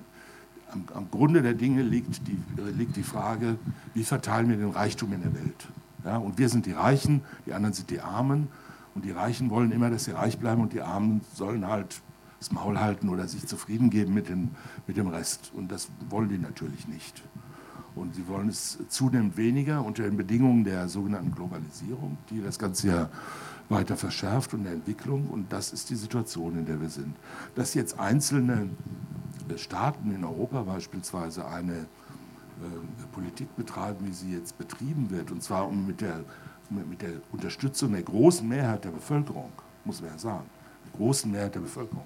am, am Grunde der Dinge liegt die, liegt die Frage, wie verteilen wir den Reichtum in der Welt. Ja, und wir sind die Reichen, die anderen sind die Armen. Und die Reichen wollen immer, dass sie reich bleiben und die Armen sollen halt das Maul halten oder sich zufrieden geben mit, den, mit dem Rest. Und das wollen die natürlich nicht. Und sie wollen es zunehmend weniger unter den Bedingungen der sogenannten Globalisierung, die das Ganze ja weiter verschärft und der Entwicklung. Und das ist die Situation, in der wir sind. Dass jetzt einzelne Staaten in Europa beispielsweise eine Politik betreiben, wie sie jetzt betrieben wird, und zwar mit der, mit der Unterstützung der großen Mehrheit der Bevölkerung, muss man ja sagen, der großen Mehrheit der Bevölkerung.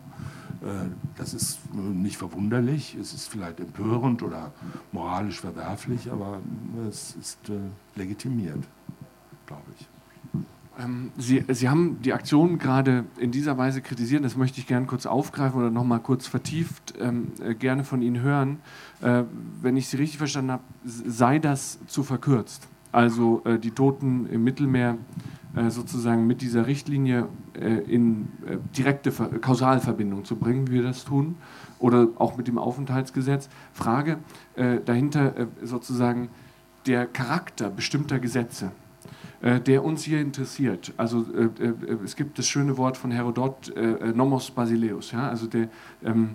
Äh, das ist nicht verwunderlich, es ist vielleicht empörend oder moralisch verwerflich, aber es ist äh, legitimiert, glaube ich. Ähm, Sie, Sie haben die Aktion gerade in dieser Weise kritisiert, das möchte ich gerne kurz aufgreifen oder nochmal kurz vertieft ähm, äh, gerne von Ihnen hören. Äh, wenn ich Sie richtig verstanden habe, sei das zu verkürzt. Also äh, die Toten im Mittelmeer äh, sozusagen mit dieser Richtlinie äh, in äh, direkte Ver Kausalverbindung zu bringen, wie wir das tun, oder auch mit dem Aufenthaltsgesetz. Frage dahinter sozusagen der Charakter bestimmter Gesetze der uns hier interessiert. Also äh, äh, es gibt das schöne Wort von Herodot, Nomos Basileus, ja? also der, ähm,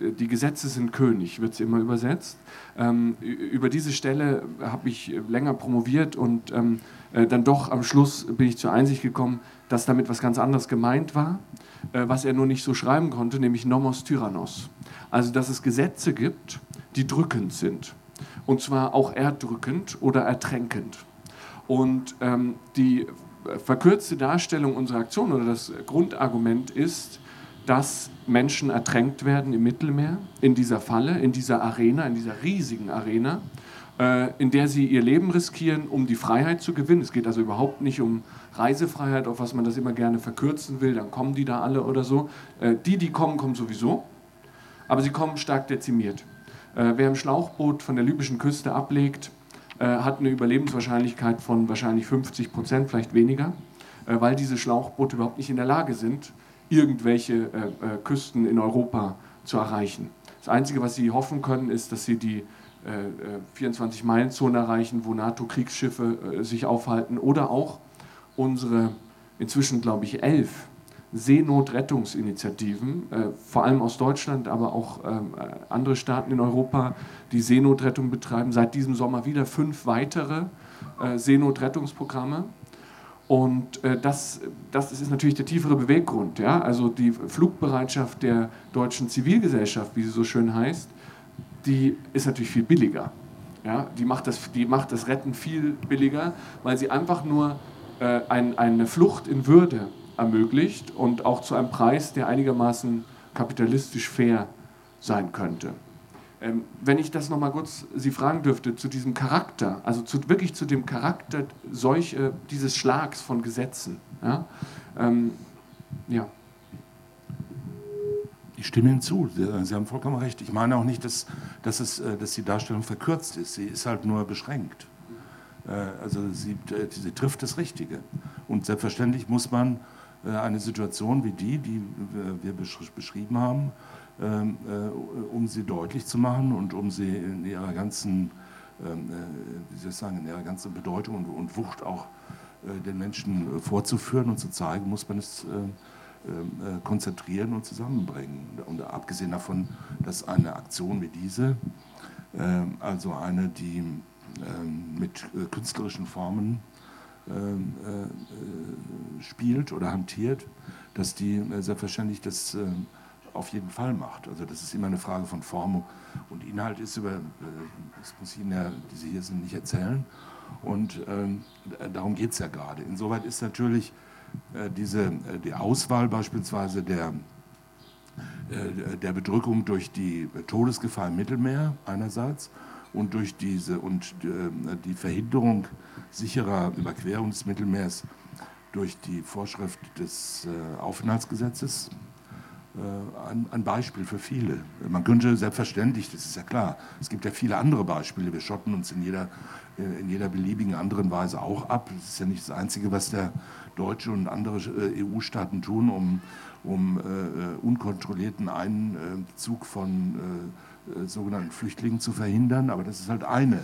die Gesetze sind König, wird es immer übersetzt. Ähm, über diese Stelle habe ich länger promoviert und ähm, dann doch am Schluss bin ich zur Einsicht gekommen, dass damit was ganz anderes gemeint war, was er nur nicht so schreiben konnte, nämlich Nomos Tyrannos. Also dass es Gesetze gibt, die drückend sind. Und zwar auch erdrückend oder ertränkend. Und ähm, die verkürzte Darstellung unserer Aktion oder das Grundargument ist, dass Menschen ertränkt werden im Mittelmeer, in dieser Falle, in dieser Arena, in dieser riesigen Arena, äh, in der sie ihr Leben riskieren, um die Freiheit zu gewinnen. Es geht also überhaupt nicht um Reisefreiheit, auf was man das immer gerne verkürzen will, dann kommen die da alle oder so. Äh, die, die kommen, kommen sowieso, aber sie kommen stark dezimiert. Äh, wer im Schlauchboot von der libyschen Küste ablegt, äh, hat eine Überlebenswahrscheinlichkeit von wahrscheinlich 50 Prozent, vielleicht weniger, äh, weil diese Schlauchboote überhaupt nicht in der Lage sind, irgendwelche äh, Küsten in Europa zu erreichen. Das Einzige, was sie hoffen können, ist, dass sie die 24-Meilen-Zone erreichen, wo NATO-Kriegsschiffe sich aufhalten oder auch unsere inzwischen, glaube ich, elf Seenotrettungsinitiativen, äh, vor allem aus Deutschland, aber auch ähm, andere Staaten in Europa, die Seenotrettung betreiben. Seit diesem Sommer wieder fünf weitere äh, Seenotrettungsprogramme. Und äh, das, das ist natürlich der tiefere Beweggrund. Ja? Also die Flugbereitschaft der deutschen Zivilgesellschaft, wie sie so schön heißt, die ist natürlich viel billiger. Ja? Die, macht das, die macht das Retten viel billiger, weil sie einfach nur äh, ein, eine Flucht in Würde ermöglicht und auch zu einem Preis, der einigermaßen kapitalistisch fair sein könnte. Ähm, wenn ich das nochmal kurz Sie fragen dürfte zu diesem Charakter, also zu, wirklich zu dem Charakter solch, dieses Schlags von Gesetzen. Ja? Ähm, ja. Ich stimme Ihnen zu. Sie haben vollkommen recht. Ich meine auch nicht, dass, dass, es, äh, dass die Darstellung verkürzt ist. Sie ist halt nur beschränkt. Äh, also sie, äh, sie trifft das Richtige. Und selbstverständlich muss man äh, eine Situation wie die, die wir beschrieben haben, ähm, äh, um sie deutlich zu machen und um sie in ihrer ganzen, ähm, äh, wie soll ich sagen, in ihrer ganzen Bedeutung und Wucht auch den Menschen vorzuführen und zu zeigen, muss man es konzentrieren und zusammenbringen. Und abgesehen davon, dass eine Aktion wie diese, also eine, die mit künstlerischen Formen ähm, äh, spielt oder hantiert, dass die äh, selbstverständlich das äh, auf jeden Fall macht. Also das ist immer eine Frage von Form und Inhalt ist über, das muss ich Ihnen ja, die Sie hier sind, nicht erzählen. Und ähm, darum geht es ja gerade. Insoweit ist natürlich diese, die Auswahl beispielsweise der, der Bedrückung durch die Todesgefahr im Mittelmeer einerseits und durch diese und äh, die Verhinderung sicherer Überquerung des Mittelmeers durch die Vorschrift des äh, Aufenthaltsgesetzes äh, ein, Beispiel für viele. Man könnte selbstverständlich, das ist ja klar, es gibt ja viele andere Beispiele. Wir schotten uns in jeder, äh, in jeder beliebigen anderen Weise auch ab. Das ist ja nicht das Einzige, was der Deutsche und andere EU-Staaten tun, um, um äh, unkontrollierten Einzug von äh, sogenannten Flüchtlingen zu verhindern. Aber das ist halt eine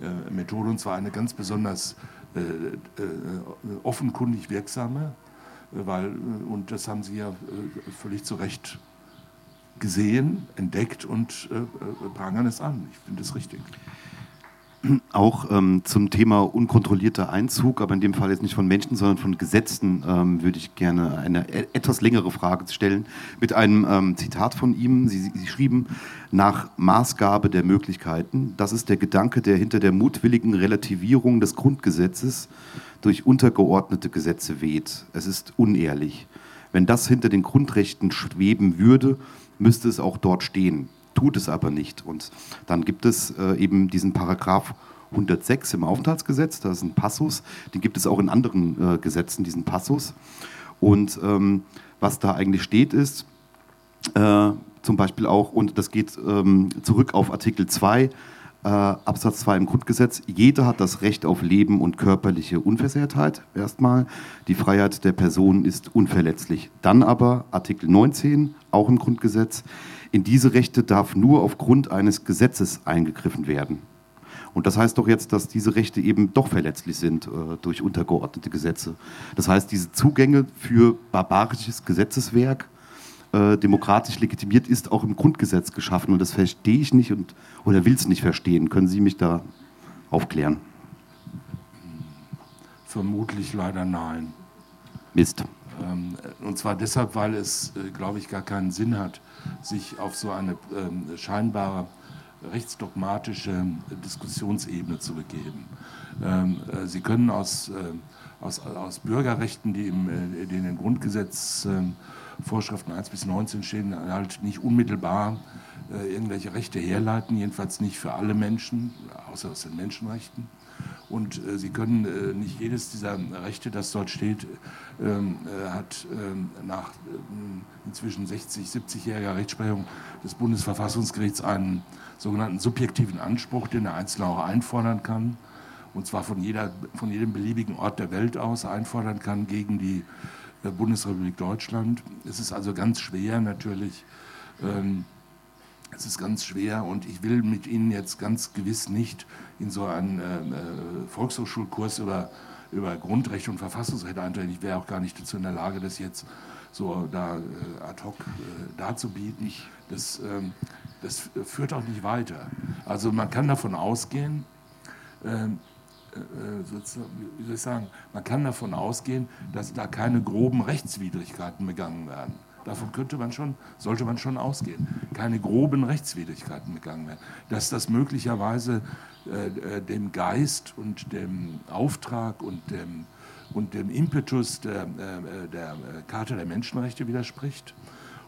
äh, Methode und zwar eine ganz besonders äh, offenkundig wirksame, weil, und das haben Sie ja völlig zu Recht gesehen, entdeckt und prangern es an. Ich finde es richtig auch ähm, zum Thema unkontrollierter Einzug, aber in dem Fall jetzt nicht von Menschen, sondern von Gesetzen, ähm, würde ich gerne eine e-, etwas längere Frage stellen mit einem ähm, Zitat von ihm. Sie, Sie, schrieben, nach Maßgabe der Möglichkeiten, das ist der Gedanke, der hinter der mutwilligen Relativierung des Grundgesetzes durch untergeordnete Gesetze weht. Es ist unehrlich. Wenn das hinter den Grundrechten schweben würde, müsste es auch dort stehen tut es aber nicht. Und dann gibt es äh, eben diesen Paragraph 106 im Aufenthaltsgesetz, da ist ein Passus, den gibt es auch in anderen äh, Gesetzen, diesen Passus. Und ähm, was da eigentlich steht, ist äh, zum Beispiel auch, und das geht ähm, zurück auf Artikel 2, äh, Absatz 2 im Grundgesetz, jeder hat das Recht auf Leben und körperliche Unversehrtheit, erstmal. Die Freiheit der Person ist unverletzlich. Dann aber Artikel 19, auch im Grundgesetz, in diese Rechte darf nur aufgrund eines Gesetzes eingegriffen werden. Und das heißt doch jetzt, dass diese Rechte eben doch verletzlich sind äh, durch untergeordnete Gesetze. Das heißt, diese Zugänge für barbarisches Gesetzeswerk, äh, demokratisch legitimiert, ist auch im Grundgesetz geschaffen. Und das verstehe ich nicht und, oder will es nicht verstehen. Können Sie mich da aufklären? Vermutlich leider nein. Mist. Ähm, und zwar deshalb, weil es, äh, glaube ich, gar keinen Sinn hat, sich auf so eine ähm, scheinbare rechtsdogmatische Diskussionsebene zu begeben. Ähm, äh, Sie können aus, äh, aus, aus Bürgerrechten, die, im, die in den Grundgesetzvorschriften 1 bis 19 stehen, halt nicht unmittelbar irgendwelche Rechte herleiten, jedenfalls nicht für alle Menschen, außer aus den Menschenrechten. Und äh, Sie können äh, nicht jedes dieser Rechte, das dort steht, ähm, äh, hat ähm, nach ähm, inzwischen 60, 70-jähriger Rechtsprechung des Bundesverfassungsgerichts einen sogenannten subjektiven Anspruch, den der Einzelne auch einfordern kann. Und zwar von, jeder, von jedem beliebigen Ort der Welt aus einfordern kann gegen die äh, Bundesrepublik Deutschland. Es ist also ganz schwer natürlich. Ähm, es ist ganz schwer und ich will mit Ihnen jetzt ganz gewiss nicht in so einen äh, äh Volkshochschulkurs über, über Grundrecht und Verfassungsrecht eintreten. Ich wäre auch gar nicht dazu in der Lage, das jetzt so da äh, ad hoc äh, darzubieten. Das, ähm, das führt auch nicht weiter. Also man kann davon ausgehen, ähm, äh, wie soll ich sagen, man kann davon ausgehen, dass da keine groben Rechtswidrigkeiten begangen werden. Davon könnte man schon, sollte man schon ausgehen. Keine groben Rechtswidrigkeiten begangen werden. Dass das möglicherweise äh, äh, dem Geist und dem Auftrag und dem, und dem Impetus der, äh, der Charta der Menschenrechte widerspricht.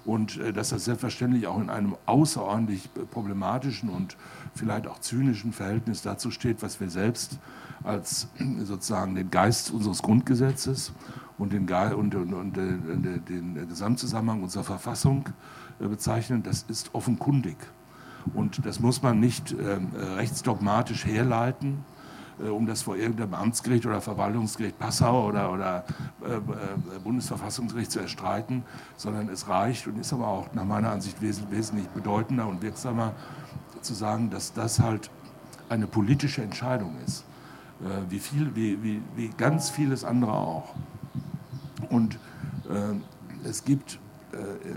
Und äh, dass das selbstverständlich auch in einem außerordentlich problematischen und vielleicht auch zynischen Verhältnis dazu steht, was wir selbst als sozusagen den Geist unseres Grundgesetzes und den, und, und, und, und den Gesamtzusammenhang unserer Verfassung äh, bezeichnen, das ist offenkundig. Und das muss man nicht äh, rechtsdogmatisch herleiten, äh, um das vor irgendeinem Amtsgericht oder Verwaltungsgericht Passau oder, oder äh, äh, Bundesverfassungsgericht zu erstreiten, sondern es reicht und ist aber auch nach meiner Ansicht wes wesentlich bedeutender und wirksamer zu sagen, dass das halt eine politische Entscheidung ist, äh, wie, viel, wie, wie, wie ganz vieles andere auch. Und äh, es gibt äh, äh,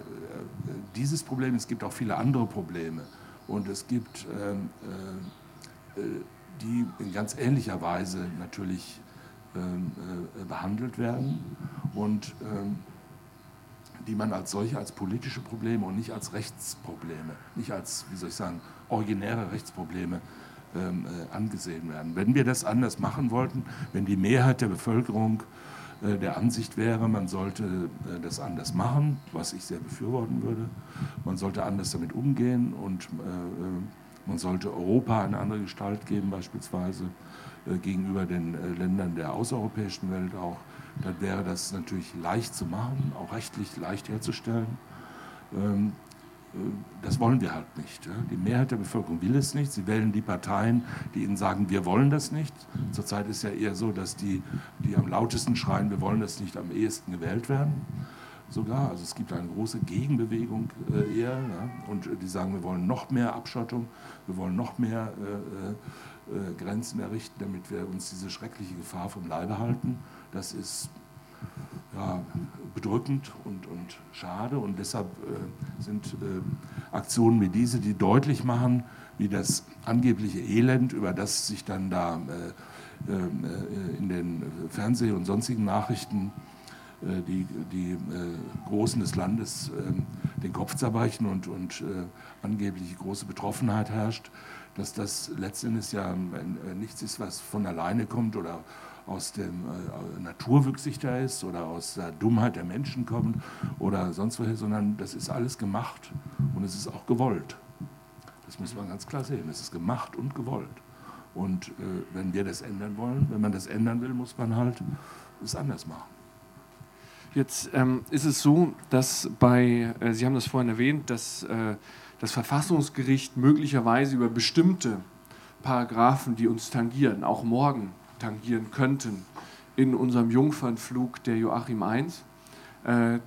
dieses Problem, es gibt auch viele andere Probleme. Und es gibt, ähm, äh, die in ganz ähnlicher Weise natürlich ähm, äh, behandelt werden und ähm, die man als solche, als politische Probleme und nicht als Rechtsprobleme, nicht als, wie soll ich sagen, originäre Rechtsprobleme ähm, äh, angesehen werden. Wenn wir das anders machen wollten, wenn die Mehrheit der Bevölkerung äh, der Ansicht wäre, man sollte das anders machen, was ich sehr befürworten würde. Man sollte anders damit umgehen und man sollte Europa eine andere Gestalt geben, beispielsweise gegenüber den Ländern der außereuropäischen Welt auch. Dann wäre das natürlich leicht zu machen, auch rechtlich leicht herzustellen. Ähm, das wollen wir halt nicht. Die Mehrheit der Bevölkerung will es nicht. Sie wählen die Parteien, die ihnen sagen, wir wollen das nicht. Zurzeit ist ja eher so, dass die, die am lautesten schreien, wir wollen das nicht, am ehesten gewählt werden. Sogar, also es gibt eine große Gegenbewegung äh, eher. Ja? Und die sagen, wir wollen noch mehr Abschottung, wir wollen noch mehr äh, äh, Grenzen errichten, damit wir uns diese schreckliche Gefahr vom Leibe halten. Das ist ja, bedrückend und, und schade. Und deshalb äh, sind äh, Aktionen wie diese, die deutlich machen, wie das angebliche Elend, über das sich dann da äh, äh in den Fernseh- und sonstigen Nachrichten äh, die, die äh, Großen des Landes den Kopf zerbrechen und, und angeblich große Betroffenheit herrscht, dass das letztendlich ja nichts ist, was von alleine kommt oder aus der äh, Naturwüchsigkeit ist oder aus der Dummheit der Menschen kommt oder sonst woher, sondern das ist alles gemacht und es ist auch gewollt. Das muss man ganz klar sehen. Es ist gemacht und gewollt. Und äh, wenn wir das ändern wollen, wenn man das ändern will, muss man halt es anders machen. Jetzt ähm, ist es so, dass bei, äh, Sie haben das vorhin erwähnt, dass äh, das Verfassungsgericht möglicherweise über bestimmte Paragraphen, die uns tangieren, auch morgen tangieren könnten in unserem Jungfernflug der Joachim I, äh,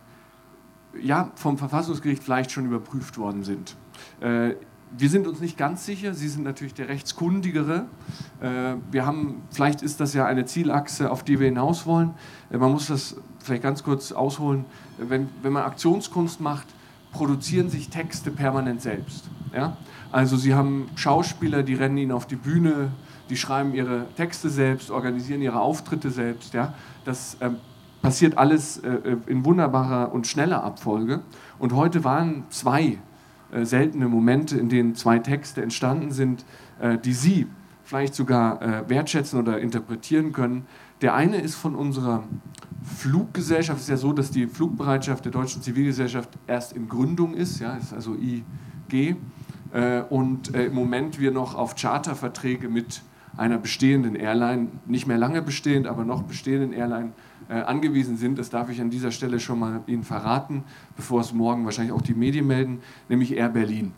ja, vom Verfassungsgericht vielleicht schon überprüft worden sind. Äh, wir sind uns nicht ganz sicher. Sie sind natürlich der Rechtskundigere. Äh, wir haben, vielleicht ist das ja eine Zielachse, auf die wir hinaus wollen. Äh, man muss das vielleicht ganz kurz ausholen. Wenn, wenn man Aktionskunst macht, produzieren sich Texte permanent selbst. Ja? Also Sie haben Schauspieler, die rennen Ihnen auf die Bühne, die schreiben ihre Texte selbst, organisieren ihre Auftritte selbst. Ja? Das ähm, passiert alles äh, in wunderbarer und schneller Abfolge. Und heute waren zwei äh, seltene Momente, in denen zwei Texte entstanden sind, äh, die Sie vielleicht sogar äh, wertschätzen oder interpretieren können. Der eine ist von unserer Fluggesellschaft. Es ist ja so, dass die Flugbereitschaft der deutschen Zivilgesellschaft erst in Gründung ist, ja, ist also IG. Äh, und äh, im Moment wir noch auf Charterverträge mit einer bestehenden Airline, nicht mehr lange bestehend, aber noch bestehenden Airline äh, angewiesen sind. Das darf ich an dieser Stelle schon mal Ihnen verraten, bevor es morgen wahrscheinlich auch die Medien melden, nämlich Air Berlin.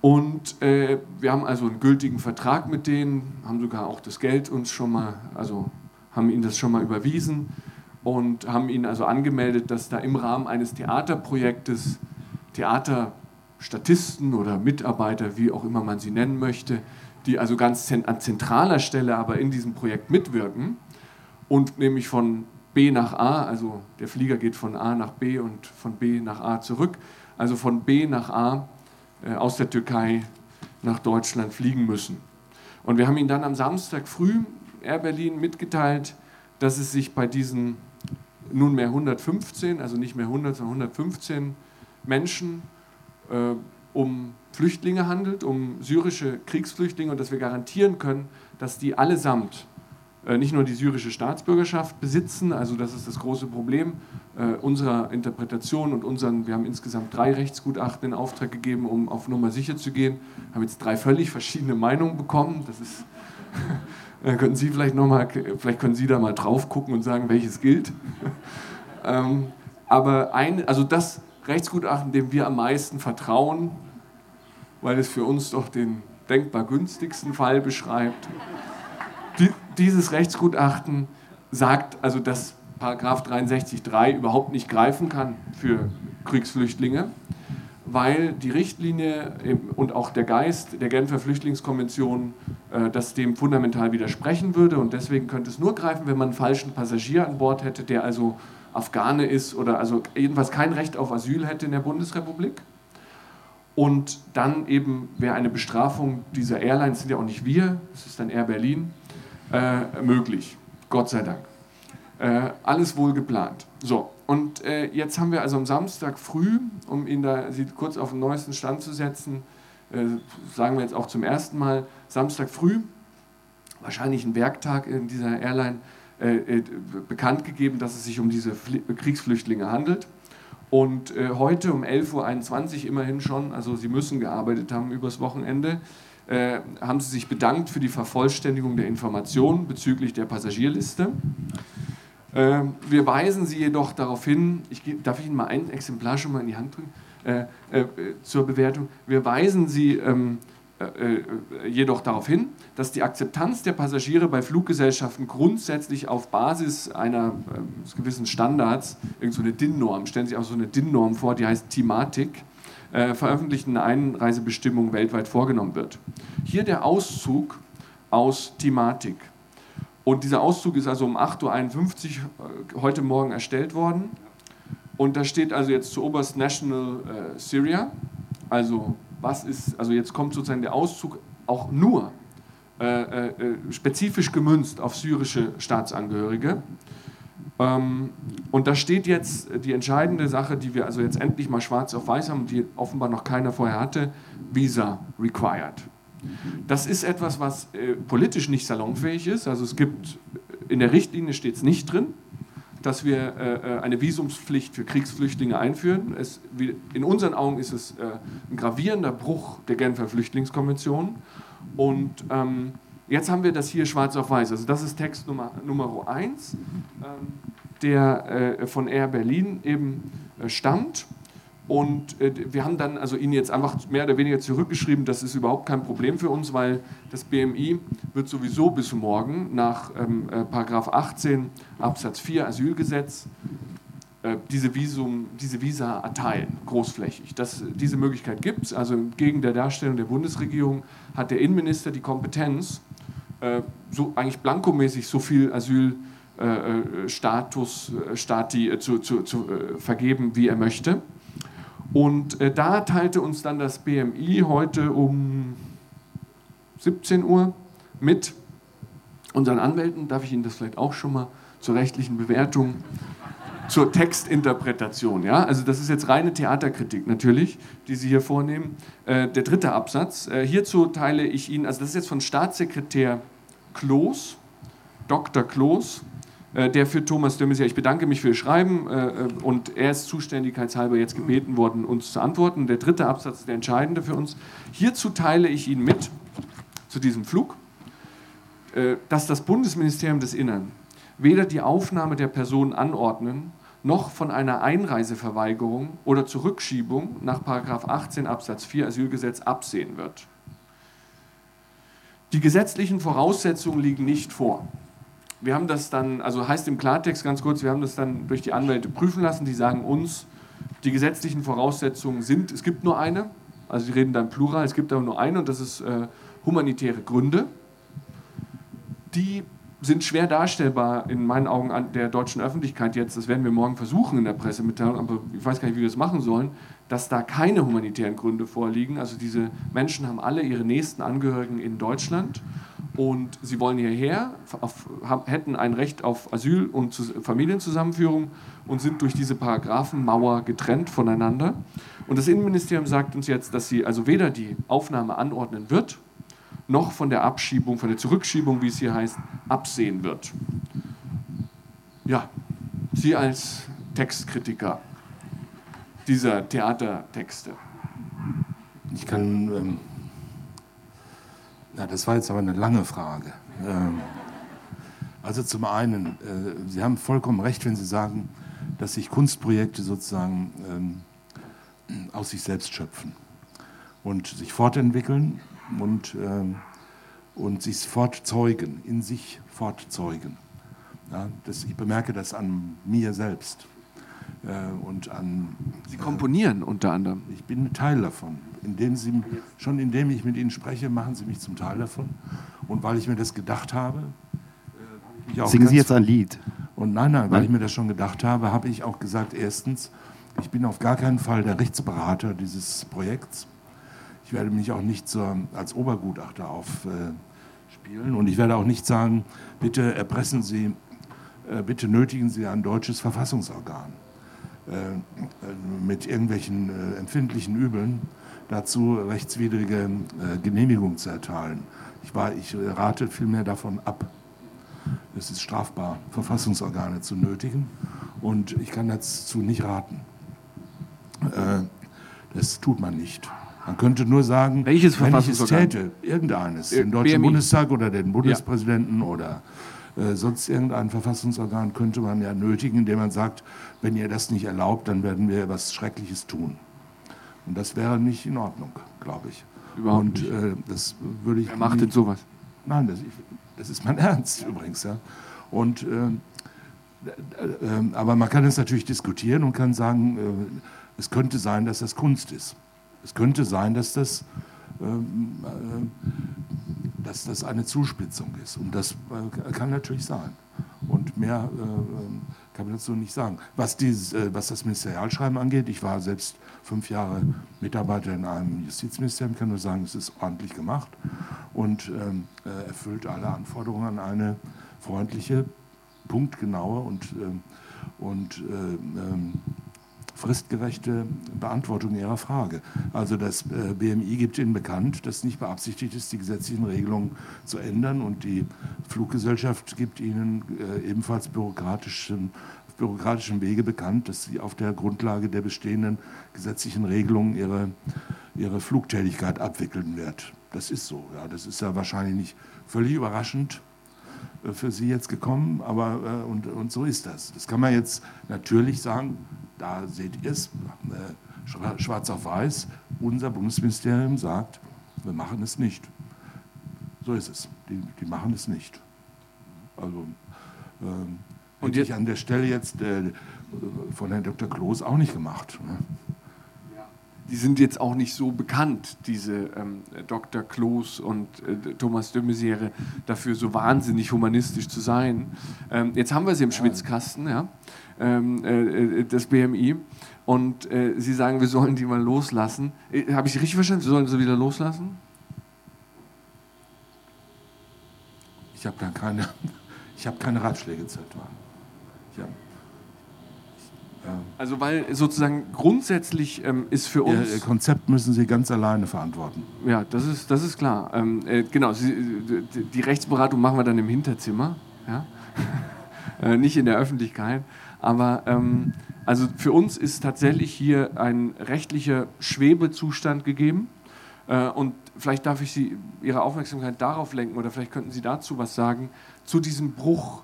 Und äh, wir haben also einen gültigen Vertrag mit denen, haben sogar auch das Geld uns schon mal, also haben ihnen das schon mal überwiesen und haben ihnen also angemeldet, dass da im Rahmen eines Theaterprojektes Theaterstatisten oder Mitarbeiter, wie auch immer man sie nennen möchte, die also ganz an zentraler Stelle aber in diesem Projekt mitwirken, und nämlich von B nach A, also der Flieger geht von A nach B und von B nach A zurück, also von B nach A äh, aus der Türkei nach Deutschland fliegen müssen. Und wir haben Ihnen dann am Samstag früh Air Berlin mitgeteilt, dass es sich bei diesen nunmehr 115, also nicht mehr 100, sondern 115 Menschen äh, um Flüchtlinge handelt, um syrische Kriegsflüchtlinge und dass wir garantieren können, dass die allesamt äh, nicht nur die syrische Staatsbürgerschaft besitzen, also das ist das große Problem äh, unserer Interpretation und unseren, wir haben insgesamt drei Rechtsgutachten in Auftrag gegeben, um auf Nummer sicher zu gehen, haben jetzt drei völlig verschiedene Meinungen bekommen, das ist, äh, können Sie vielleicht nochmal, vielleicht können Sie da mal drauf gucken und sagen, welches gilt. ähm, aber ein, also das Rechtsgutachten, dem wir am meisten vertrauen, weil es für uns doch den denkbar günstigsten Fall beschreibt, die, dieses Rechtsgutachten sagt also, dass Paragraph 63.3 überhaupt nicht greifen kann für Kriegsflüchtlinge, weil die Richtlinie und auch der Geist der Genfer Flüchtlingskonvention äh, das dem fundamental widersprechen würde. Und deswegen könnte es nur greifen, wenn man einen falschen Passagier an Bord hätte, der also Afghane ist oder also jedenfalls kein Recht auf Asyl hätte in der Bundesrepublik. Und dann eben wäre eine Bestrafung dieser Airlines, sind ja auch nicht wir, es ist dann Air Berlin, äh, möglich. Gott sei Dank. Äh, alles wohl geplant. So, und äh, jetzt haben wir also am Samstag früh, um ihn da Sie kurz auf den neuesten Stand zu setzen, äh, sagen wir jetzt auch zum ersten Mal, Samstag früh, wahrscheinlich ein Werktag in dieser Airline, äh, äh, bekannt gegeben, dass es sich um diese Fl Kriegsflüchtlinge handelt. Und heute um 11.21 Uhr immerhin schon, also Sie müssen gearbeitet haben übers Wochenende, äh, haben sie sich bedankt für die Vervollständigung der Informationen bezüglich der Passagierliste. Äh, wir weisen Sie jedoch darauf hin, ich, darf ich Ihnen mal ein Exemplar schon mal in die Hand drücken, äh, äh zur Bewertung. Wir weisen Sie ähm, äh, jedoch darauf hin, dass die Akzeptanz der Passagiere bei Fluggesellschaften grundsätzlich auf Basis einer gewissen Standards, irgendeine so DIN-Norm, stellen Sie sich auch so eine DIN-Norm vor, die heißt Thematik, äh, veröffentlichten Einreisebestimmungen weltweit vorgenommen wird. Hier der Auszug aus Thematik. Und dieser Auszug ist also um 8.51 Uhr äh, heute Morgen erstellt worden. Und da steht also jetzt zu Oberst National äh, Syria. Also was ist, also jetzt kommt sozusagen der Auszug auch nur äh, äh, äh spezifisch gemünzt auf syrische Staatsangehörige. Ähm, und da steht jetzt die entscheidende Sache, die wir also jetzt endlich mal schwarz auf weiß haben, die offenbar noch keiner vorher hatte, Visa required. Das ist etwas, was äh, politisch nicht salonfähig ist. Also es gibt, in der Richtlinie steht es nicht drin, dass wir äh, äh, eine Visumspflicht für Kriegsflüchtlinge einführen. Es, in unseren Augen ist es äh, ein gravierender Bruch der Genfer Flüchtlingskonvention. Und ähm, Jetzt haben wir das hier schwarz auf weiß. Also das ist Text Nummer, Nummer 1, ähm, der äh, von Air Berlin eben äh, stammt. Und äh, wir haben dann also Ihnen jetzt einfach mehr oder weniger zurückgeschrieben, das ist überhaupt kein Problem für uns, weil das BMI wird sowieso bis morgen nach ähm, äh, Paragraph 18 Absatz 4 Asylgesetz äh, diese, Visum, diese Visa erteilen, großflächig. Das, diese Möglichkeit gibt es. Also entgegen der Darstellung der Bundesregierung hat der Innenminister die Kompetenz, äh, so eigentlich blankomäßig so viel Asylstatus, äh, Stati zu, zu, zu vergeben, wie er möchte. Und da teilte uns dann das BMI heute um 17 Uhr mit unseren Anwälten, darf ich Ihnen das vielleicht auch schon mal zur rechtlichen Bewertung zur Textinterpretation. Ja? Also das ist jetzt reine Theaterkritik natürlich, die Sie hier vornehmen. Äh, der dritte Absatz. Äh, hierzu teile ich Ihnen, also das ist jetzt von Staatssekretär Kloß, Dr. Kloß, äh, der für Thomas Maizière, ich bedanke mich für Ihr Schreiben äh, äh, und er ist zuständigkeitshalber jetzt gebeten worden, uns zu antworten. Der dritte Absatz ist der entscheidende für uns. Hierzu teile ich Ihnen mit, zu diesem Flug, äh, dass das Bundesministerium des Innern weder die Aufnahme der Person anordnen, noch von einer Einreiseverweigerung oder Zurückschiebung nach 18 Absatz 4 Asylgesetz absehen wird. Die gesetzlichen Voraussetzungen liegen nicht vor. Wir haben das dann, also heißt im Klartext ganz kurz, wir haben das dann durch die Anwälte prüfen lassen, die sagen uns, die gesetzlichen Voraussetzungen sind, es gibt nur eine, also sie reden dann plural, es gibt aber nur eine und das ist äh, humanitäre Gründe. Die sind schwer darstellbar in meinen Augen an der deutschen Öffentlichkeit jetzt, das werden wir morgen versuchen in der Pressemitteilung, aber ich weiß gar nicht, wie wir das machen sollen, dass da keine humanitären Gründe vorliegen. Also diese Menschen haben alle ihre nächsten Angehörigen in Deutschland und sie wollen hierher, hätten ein Recht auf Asyl und Familienzusammenführung und sind durch diese Paragraphenmauer getrennt voneinander. Und das Innenministerium sagt uns jetzt, dass sie also weder die Aufnahme anordnen wird, noch von der Abschiebung, von der Zurückschiebung, wie es hier heißt, absehen wird. Ja, Sie als Textkritiker dieser Theatertexte. Ich kann, ähm, na, das war jetzt aber eine lange Frage. Ähm, also zum einen, äh, Sie haben vollkommen recht, wenn Sie sagen, dass sich Kunstprojekte sozusagen ähm, aus sich selbst schöpfen und sich fortentwickeln und, ähm, und sich fortzeugen, in sich fortzeugen. Ja, das, ich bemerke das an mir selbst. Äh, und an, Sie komponieren äh, unter anderem. Ich bin Teil davon. Indem Sie, schon indem ich mit Ihnen spreche, machen Sie mich zum Teil davon. Und weil ich mir das gedacht habe. Äh, Singen Sie jetzt ein Lied? Und nein, nein, weil nein? ich mir das schon gedacht habe, habe ich auch gesagt, erstens, ich bin auf gar keinen Fall der Rechtsberater dieses Projekts. Ich werde mich auch nicht so als Obergutachter aufspielen und ich werde auch nicht sagen, bitte erpressen Sie, äh, bitte nötigen Sie ein deutsches Verfassungsorgan äh, mit irgendwelchen äh, empfindlichen Übeln dazu rechtswidrige Genehmigung zu erteilen. Ich, war, ich rate vielmehr davon ab. Es ist strafbar, Verfassungsorgane zu nötigen und ich kann dazu nicht raten. Das tut man nicht. Man könnte nur sagen, Welches wenn ich es täte, irgendeines, den Deutschen BMI. Bundestag oder den Bundespräsidenten ja. oder äh, sonst irgendein Verfassungsorgan könnte man ja nötigen, indem man sagt, wenn ihr das nicht erlaubt, dann werden wir etwas Schreckliches tun. Und das wäre nicht in Ordnung, glaube ich. Überhaupt Und nicht. Äh, das würde ich. Wer macht denn sowas? Nein, das, das, ist mein Ernst übrigens. Ja. Und äh, äh, aber man kann es natürlich diskutieren und kann sagen, äh, es könnte sein, dass das Kunst ist. Es könnte sein, dass das, ähm, äh, dass das eine Zuspitzung ist. Und das äh, kann natürlich sein. Und mehr äh, kann man dazu nicht sagen. Was, dieses, äh, was das Ministerialschreiben angeht, ich war selbst fünf Jahre Mitarbeiter in einem Justizministerium, kann nur sagen, es ist ordentlich gemacht und ähm, äh, erfüllt alle Anforderungen an eine freundliche, punktgenaue und, ähm, und ähm, fristgerechte Beantwortung Ihrer Frage. Also das äh, BMI gibt Ihnen bekannt, dass nicht beabsichtigt ist, die gesetzlichen Regelungen zu ändern und die Fluggesellschaft gibt Ihnen äh, ebenfalls bürokratischen auf bürokratischem Wege bekannt, dass sie auf der Grundlage der bestehenden gesetzlichen Regelungen ihre, ihre Flugtätigkeit abwickeln wird. Das ist so. Ja. Das ist ja wahrscheinlich nicht völlig überraschend äh, für Sie jetzt gekommen, aber und, und so ist das. Das kann man jetzt natürlich sagen, da seht ihr es, äh, schwarz auf weiß, unser Bundesministerium sagt, wir machen es nicht. So ist es. Die, die machen es nicht. Also, ähm, und ich an der Stelle jetzt äh, von Herrn Dr. Kloß auch nicht gemacht. Ne? Die sind jetzt auch nicht so bekannt, diese ähm, Dr. Kloß und äh, Thomas de Maizière, dafür so wahnsinnig humanistisch zu sein. Ähm, jetzt haben wir sie im Schwitzkasten, ja, ähm, äh, äh das BMI, und äh, Sie sagen, wir sollen die mal loslassen. Äh, Habe ich richtig verstanden? Sie sollen sie wieder loslassen? Ich habe keine, hab keine Ratschläge zu etwa. Hab, ja. Also weil sozusagen grundsätzlich ähm, ist für uns... Ihr Konzept müssen Sie ganz alleine verantworten. Ja, das ist, das ist klar. Ähm, äh, genau, Sie, die Rechtsberatung machen wir dann im Hinterzimmer, ja? äh, nicht in der Öffentlichkeit. Aber ähm, also für uns ist tatsächlich hier ein rechtlicher Schwebezustand gegeben. Äh, und vielleicht darf ich Sie Ihre Aufmerksamkeit darauf lenken oder vielleicht könnten Sie dazu was sagen, zu diesem Bruch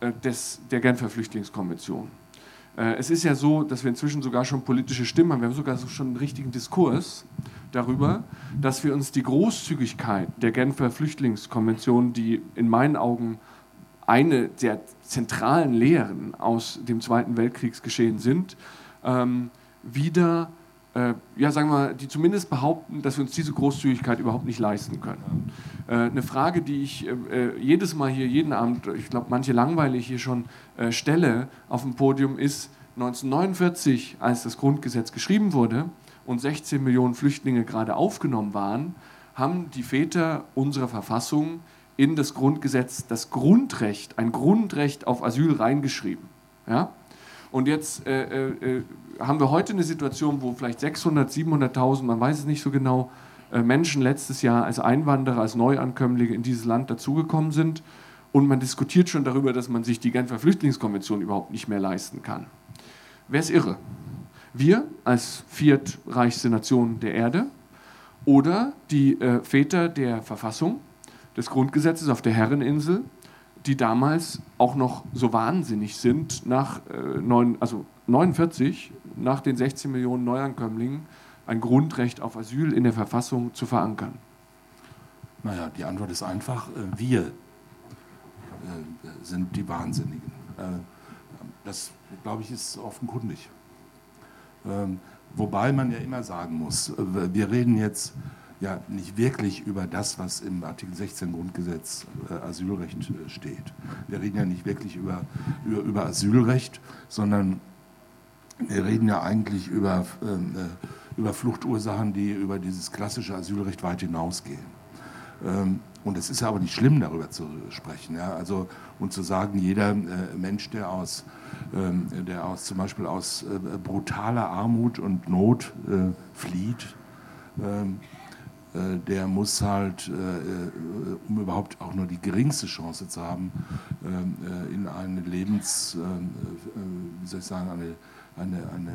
äh, des, der Genfer Flüchtlingskonvention. Äh, es ist ja so, dass wir inzwischen sogar schon politische Stimmen haben. Wir haben sogar schon einen richtigen Diskurs darüber, dass wir uns die Großzügigkeit der Genfer Flüchtlingskonvention, die in meinen Augen eine der zentralen Lehren aus dem Zweiten Weltkriegsgeschehen sind, ähm, wieder, äh, ja, sagen wir, die zumindest behaupten, dass wir uns diese Großzügigkeit überhaupt nicht leisten können. Äh, eine Frage, die ich äh, äh jedes Mal hier, jeden Abend, ich glaube, manche langweilig hier schon äh, stelle auf dem Podium, ist 1949, als das Grundgesetz geschrieben wurde und 16 Millionen Flüchtlinge gerade aufgenommen waren, haben die Väter unserer Verfassung in das Grundgesetz das Grundrecht, ein Grundrecht auf Asyl reingeschrieben. Ja? Und jetzt äh, äh, äh haben wir heute eine Situation, wo vielleicht 600, 700.000, man weiß es nicht so genau, äh, Menschen letztes Jahr als Einwanderer, als Neuankömmlinge in dieses Land dazugekommen sind. Und man diskutiert schon darüber, dass man sich die Genfer Flüchtlingskonvention überhaupt nicht mehr leisten kann. Wer ist irre? Wir als viertreichste Nation der Erde oder die äh, Väter der Verfassung, des Grundgesetzes auf der Herreninsel, die damals auch noch so wahnsinnig sind, nach äh, neun, also 49, nach den 16 Millionen Neuankömmlingen, ein Grundrecht auf Asyl in der Verfassung zu verankern? Naja, die Antwort ist einfach, äh, wir äh, sind die Wahnsinnigen. Äh, das, glaube ich, ist offenkundig. Ähm, wobei man ja immer sagen muss, äh, wir reden jetzt ja nicht wirklich über das, was im Artikel 16 Grundgesetz äh, Asylrecht äh, steht. Wir reden ja nicht wirklich über, über, über Asylrecht, sondern wir reden ja eigentlich über, ähm, äh, über Fluchtursachen, die über dieses klassische Asylrecht weit hinausgehen. Ähm, und es ist ja aber nicht schlimm, darüber zu sprechen. Ja? Also, und zu sagen, jeder äh, Mensch, der aus, ähm, der aus zum Beispiel aus äh, brutaler Armut und Not äh, flieht, ähm, äh, der muss halt, äh, äh, um überhaupt auch nur die geringste Chance zu haben, in eine Lebens, wie soll ich sagen, eine, eine, eine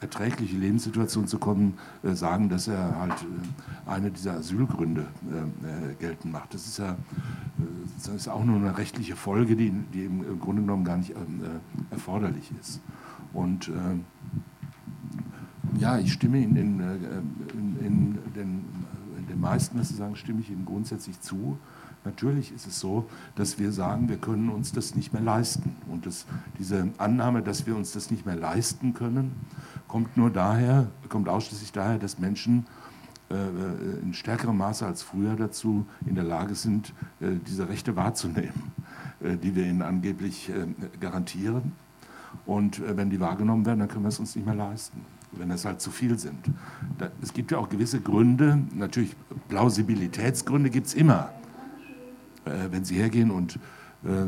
erträgliche Lebenssituation zu kommen, sagen, dass er halt eine dieser Asylgründe geltend macht. Das ist ja das ist auch nur eine rechtliche Folge, die, die im Grunde genommen gar nicht erforderlich ist. Und ja, ich stimme in, in, in, in den den meisten, was Sie sagen, stimme ich Ihnen grundsätzlich zu. Natürlich ist es so, dass wir sagen, wir können uns das nicht mehr leisten. Und das, diese Annahme, dass wir uns das nicht mehr leisten können, kommt nur daher, kommt ausschließlich daher, dass Menschen äh, in stärkerem Maße als früher dazu in der Lage sind, äh, diese Rechte wahrzunehmen, äh, die wir ihnen angeblich äh, garantieren. Und äh, wenn die wahrgenommen werden, dann können wir es uns nicht mehr leisten wenn das halt zu viel sind. Da, es gibt ja auch gewisse Gründe, natürlich Plausibilitätsgründe gibt es immer. Äh, wenn Sie hergehen und, äh,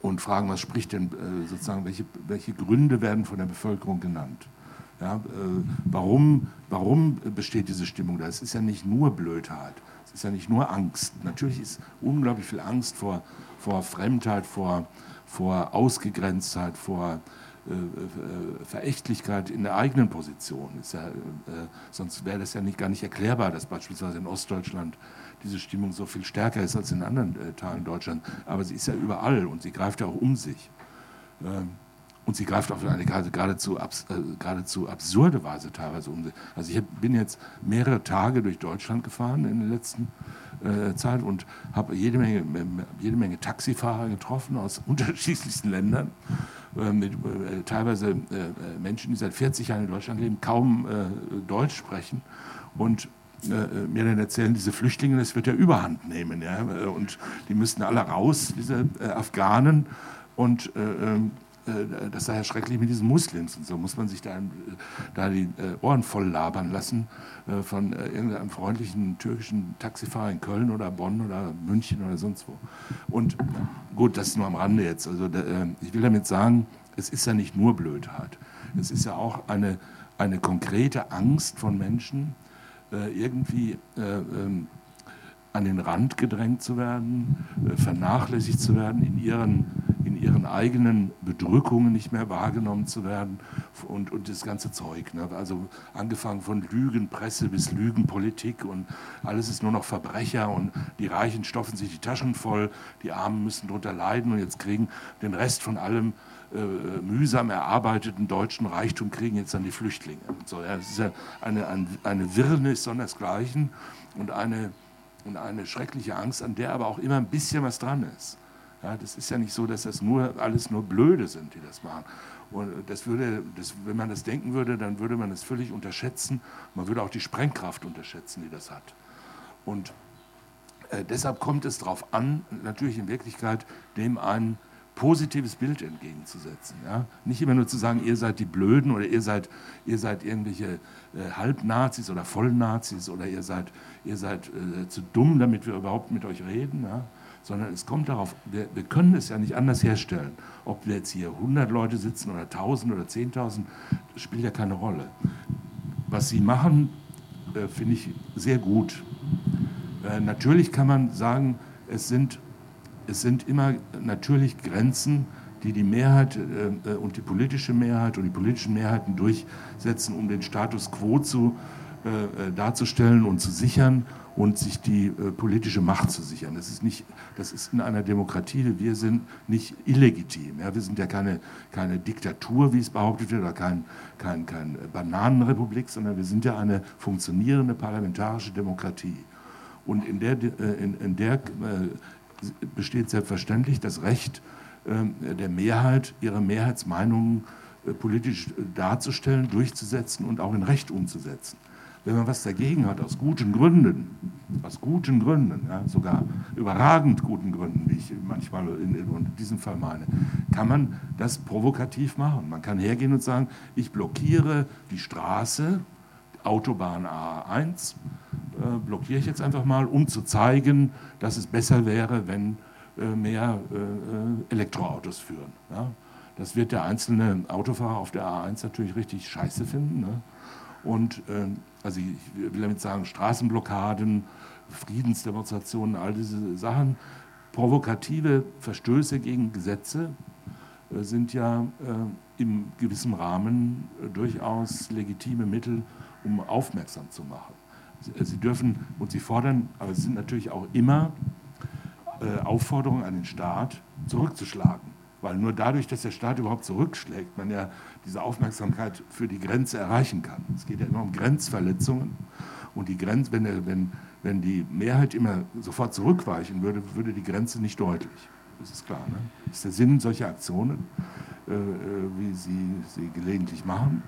und fragen, was spricht denn äh, sozusagen, welche, welche Gründe werden von der Bevölkerung genannt? Ja, äh, warum, warum besteht diese Stimmung da? Es ist ja nicht nur Blödheit, es ist ja nicht nur Angst. Natürlich ist unglaublich viel Angst vor, vor Fremdheit, vor, vor Ausgegrenztheit, vor Verächtlichkeit in der eigenen Position. Ja, äh, sonst wäre das ja nicht, gar nicht erklärbar, dass beispielsweise in Ostdeutschland diese Stimmung so viel stärker ist als in anderen äh, Teilen Deutschlands. Aber sie ist ja überall und sie greift ja auch um sich. Ähm, und sie greift auf eine geradezu, abs, äh, geradezu absurde Weise teilweise um sich. Also ich bin jetzt mehrere Tage durch Deutschland gefahren in der letzten äh, Zeit und habe jede Menge, jede Menge Taxifahrer getroffen aus unterschiedlichsten Ländern äh, mit äh, teilweise äh, Menschen, die seit 40 Jahren in Deutschland leben, kaum Deutsch sprechen und mir dann erzählen, diese Flüchtlinge, das wird ja überhand nehmen. Ja? Und die müssten alle raus, diese Afghanen. Und ähm, äh, das sei ja schrecklich mit diesen Muslims und so muss man sich da, da die äh, Ohren voll labern lassen äh, von irgendeinem freundlichen türkischen Taxifahrer in Köln oder Bonn oder München oder sonst wo. Und gut, das ist nur am Rande jetzt. Also ich will damit sagen, es ist ja nicht nur Blödheit. Es ist ja auch eine, eine konkrete Angst von Menschen, irgendwie ähm, an den Rand gedrängt zu werden, vernachlässigt zu werden in ihren ihren eigenen Bedrückungen nicht mehr wahrgenommen zu werden und, und das ganze Zeug. Ne? Also angefangen von Lügenpresse bis Lügenpolitik und alles ist nur noch Verbrecher und die Reichen stopfen sich die Taschen voll, die Armen müssen darunter leiden und jetzt kriegen den Rest von allem äh, mühsam erarbeiteten deutschen Reichtum kriegen jetzt dann die Flüchtlinge. Und so, ja, es ist ja eine, eine, eine Wirrnis sondersgleichen und eine, und eine schreckliche Angst, an der aber auch immer ein bisschen was dran ist. Ja, das ist ja nicht so, dass das nur alles nur Blöde sind, die das machen. Und das würde, das, wenn man das denken würde, dann würde man es völlig unterschätzen. Man würde auch die Sprengkraft unterschätzen, die das hat. Und äh, deshalb kommt es darauf an, natürlich in Wirklichkeit dem ein positives Bild entgegenzusetzen. Ja? Nicht immer nur zu sagen, ihr seid die Blöden oder ihr seid, ihr seid irgendwelche äh, Halbnazis oder Vollnazis oder ihr seid, ihr seid äh, zu dumm, damit wir überhaupt mit euch reden. Ja? Sondern es kommt darauf, wir, wir, können es ja nicht anders herstellen. Ob wir jetzt hier 100 Leute sitzen oder 1000 oder 10.000, spielt ja keine Rolle. Was sie machen, äh, finde ich sehr gut. Äh, natürlich kann man sagen, es sind, es sind immer natürlich Grenzen, die die Mehrheit äh, und die politische Mehrheit und die politischen Mehrheiten durchsetzen, um den Status quo zu, äh, äh, darzustellen und zu sichern und sich die äh, politische Macht zu sichern. Das ist, nicht, das ist in einer Demokratie, wir sind nicht illegitim. Ja? Wir sind ja keine, keine Diktatur, wie es behauptet wird, oder kein, kein, kein Bananenrepublik, sondern wir sind ja eine funktionierende parlamentarische Demokratie. Und in der, äh, in, in der äh, besteht selbstverständlich das Recht äh, der Mehrheit, ihre Mehrheitsmeinungen äh, politisch darzustellen, durchzusetzen und auch in Recht umzusetzen wenn man was dagegen hat, aus guten Gründen, aus guten Gründen, ja, sogar überragend guten Gründen, wie ich manchmal in, in diesem Fall meine, kann man das provokativ machen. Man kann hergehen und sagen, ich blockiere die Straße, Autobahn A1, äh, blockiere ich jetzt einfach mal, um zu zeigen, dass es besser wäre, wenn äh, mehr äh, Elektroautos führen. Ja. Das wird der einzelne Autofahrer auf der A1 natürlich richtig scheiße finden. Ne? Und äh, also ich will damit sagen, Straßenblockaden, Friedensdemonstrationen, all diese Sachen, provokative Verstöße gegen Gesetze äh, sind ja äh, im gewissen Rahmen äh, durchaus legitime Mittel, um aufmerksam zu machen. Sie, sie, dürfen und sie fordern, aber es sind natürlich auch immer äh, Aufforderungen an den Staat, zurückzuschlagen. Weil nur dadurch, dass der Staat überhaupt zurückschlägt, man ja diese Aufmerksamkeit für die Grenze erreichen kann. Es geht ja immer um Grenzverletzungen. Und die Grenze, wenn, der, wenn, wenn die Mehrheit immer sofort zurückweichen würde, würde die Grenze nicht deutlich. Das ist klar. Ne? Das ist der Sinn solcher Aktionen, äh, äh wie sie sie gelegentlich machen,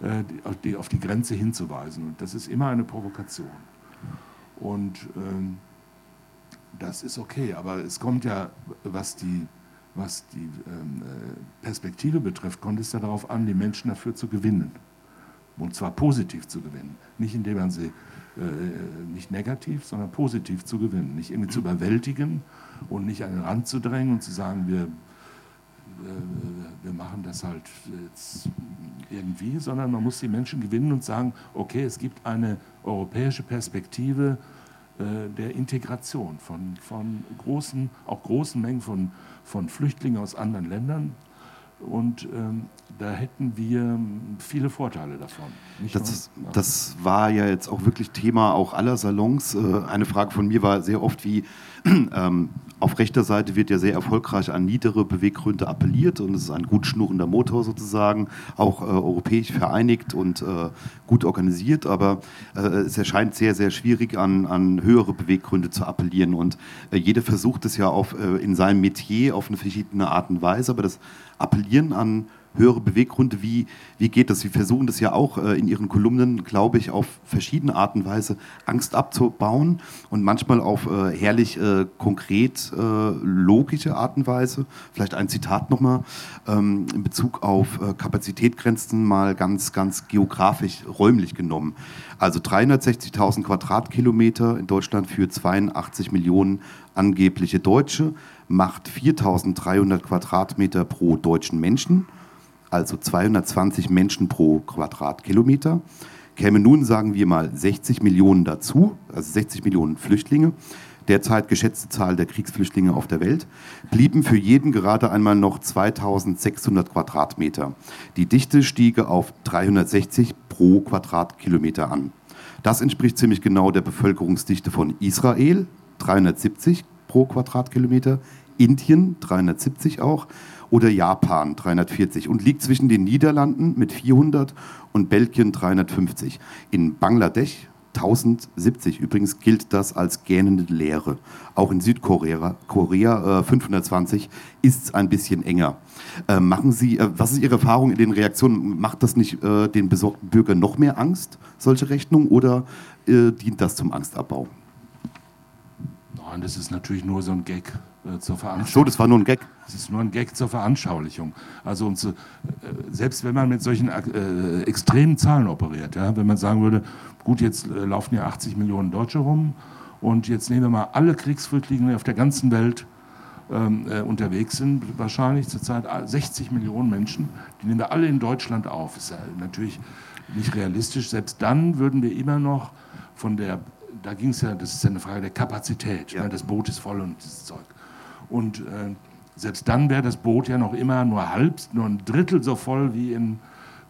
äh, die, auf die Grenze hinzuweisen. Und das ist immer eine Provokation. Und äh, das ist okay. Aber es kommt ja, was die was die ähm, äh, Perspektive betrifft, kommt es ja darauf an, die Menschen dafür zu gewinnen. Und zwar positiv zu gewinnen. Nicht indem man sie äh, nicht negativ, sondern positiv zu gewinnen. Nicht irgendwie zu überwältigen und nicht an den Rand zu drängen und zu sagen, wir, äh, wir machen das halt jetzt irgendwie, sondern man muss die Menschen gewinnen und sagen, okay, es gibt eine europäische Perspektive äh, der Integration von, von großen, auch großen Mengen von, von Flüchtlingen aus anderen Ländern. Und ähm, da hätten wir viele Vorteile davon. Das, das, war ja jetzt auch wirklich Thema auch aller Salons. Äh, eine Frage von mir war sehr oft, wie ähm, auf rechter Seite wird ja sehr erfolgreich an niedere Beweggründe appelliert und es ist ein gut schnurrender Motor sozusagen, auch äh, europäisch vereinigt und äh, gut organisiert, aber äh, es erscheint sehr, sehr schwierig an, an höhere Beweggründe zu appellieren. Und äh, jeder versucht es ja auf, äh, in seinem Metier auf eine verschiedene Art und Weise, aber das Appellieren an höhere Beweggründe. Wie, wie geht das? Sie versuchen das ja auch äh, in Ihren Kolumnen, glaube ich, auf verschiedene Arten und Weise Angst abzubauen und manchmal auf äh, herrlich äh, konkret äh, logische Art und Weise. Vielleicht ein Zitat nochmal ähm, in Bezug auf äh, Kapazitätgrenzen mal ganz, ganz geografisch, räumlich genommen. Also 360.000 Quadratkilometer in Deutschland für 82 Millionen angebliche Deutsche macht 4.300 Quadratmeter pro deutschen Menschen also 220 Menschen pro Quadratkilometer. Käme nun, sagen wir mal, 60 Millionen dazu, also 60 Millionen Flüchtlinge, derzeit geschätzte Zahl der Kriegsflüchtlinge auf der Welt, blieben für jeden gerade einmal noch 2600 Quadratmeter. Die Dichte stiege auf 360 pro Quadratkilometer an. Das entspricht ziemlich genau der Bevölkerungsdichte von Israel, 370 pro Quadratkilometer, Indien 370 auch oder Japan 340 und liegt zwischen den Niederlanden mit 400 und Belgien 350. In Bangladesch 1070 übrigens gilt das als gähnende Leere. Auch in Südkorea Korea, äh, 520 ist es ein bisschen enger. Äh, machen Sie, äh, was ist Ihre Erfahrung in den Reaktionen? Macht das nicht äh, den besorgten Bürgern noch mehr Angst, solche Rechnungen, oder äh, dient das zum Angstabbau? Nein, das ist natürlich nur so ein Gag äh, zur Veranschaulichung. So, das war nur ein Gag. Das ist nur ein Gag zur Veranschaulichung. Also zu, äh, selbst wenn man mit solchen äh, extremen Zahlen operiert, ja, wenn man sagen würde, gut, jetzt äh, laufen ja 80 Millionen Deutsche rum und jetzt nehmen wir mal alle Kriegsflüchtlinge auf der ganzen Welt ähm, äh, unterwegs sind, wahrscheinlich zurzeit 60 Millionen Menschen, die nehmen wir alle in Deutschland auf. Ist ja natürlich nicht realistisch. Selbst dann würden wir immer noch von der, da ging es ja, das ist ja eine Frage der Kapazität. Ja. Ne, das Boot ist voll und dieses Zeug. Und äh, selbst dann wäre das Boot ja noch immer nur halb, nur ein Drittel so voll wie in,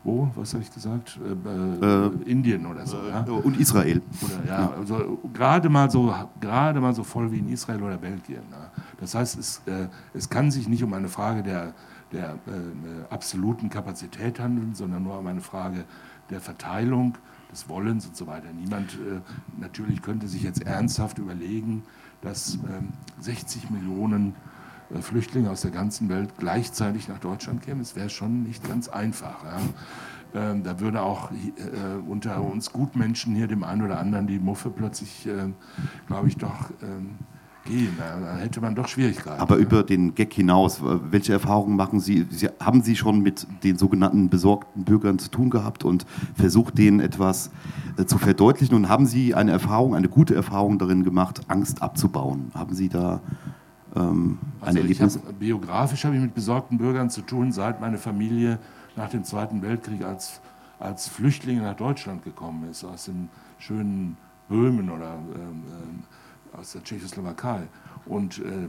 wo, was habe ich gesagt? Äh, äh, Indien oder so. Ja? Äh, und Israel. Oder, ja, also gerade mal, so, gerade mal so voll wie in Israel oder Belgien. Ja. Das heißt, es, äh, es kann sich nicht um eine Frage der, der äh, absoluten Kapazität handeln, sondern nur um eine Frage der Verteilung, des Wollens und so weiter. Niemand äh, natürlich könnte sich jetzt ernsthaft überlegen, dass 60 ähm, Millionen äh, Flüchtlinge aus der ganzen Welt gleichzeitig nach Deutschland kämen. Es wäre schon nicht ganz einfach. Ja. Ähm, da würde auch äh, unter uns Gutmenschen hier dem einen oder anderen die Muffe plötzlich, äh, glaube ich, doch ähm, gehen. Da hätte man doch Schwierigkeiten. Aber über den Gag hinaus, welche Erfahrungen machen Sie? Sie? Haben Sie schon mit den sogenannten besorgten Bürgern zu tun gehabt und versucht, denen etwas äh, zu verdeutlichen? Und haben Sie eine Erfahrung, eine gute Erfahrung darin gemacht, Angst abzubauen? Haben Sie da ähm, ein also Erlebnis? Hab, biografisch habe ich mit besorgten Bürgern zu tun, seit meine Familie nach dem Zweiten Weltkrieg als, als Flüchtlinge nach Deutschland gekommen ist, aus dem schönen Böhmen oder ähm, ähm aus der Tschechoslowakei. Und äh, äh,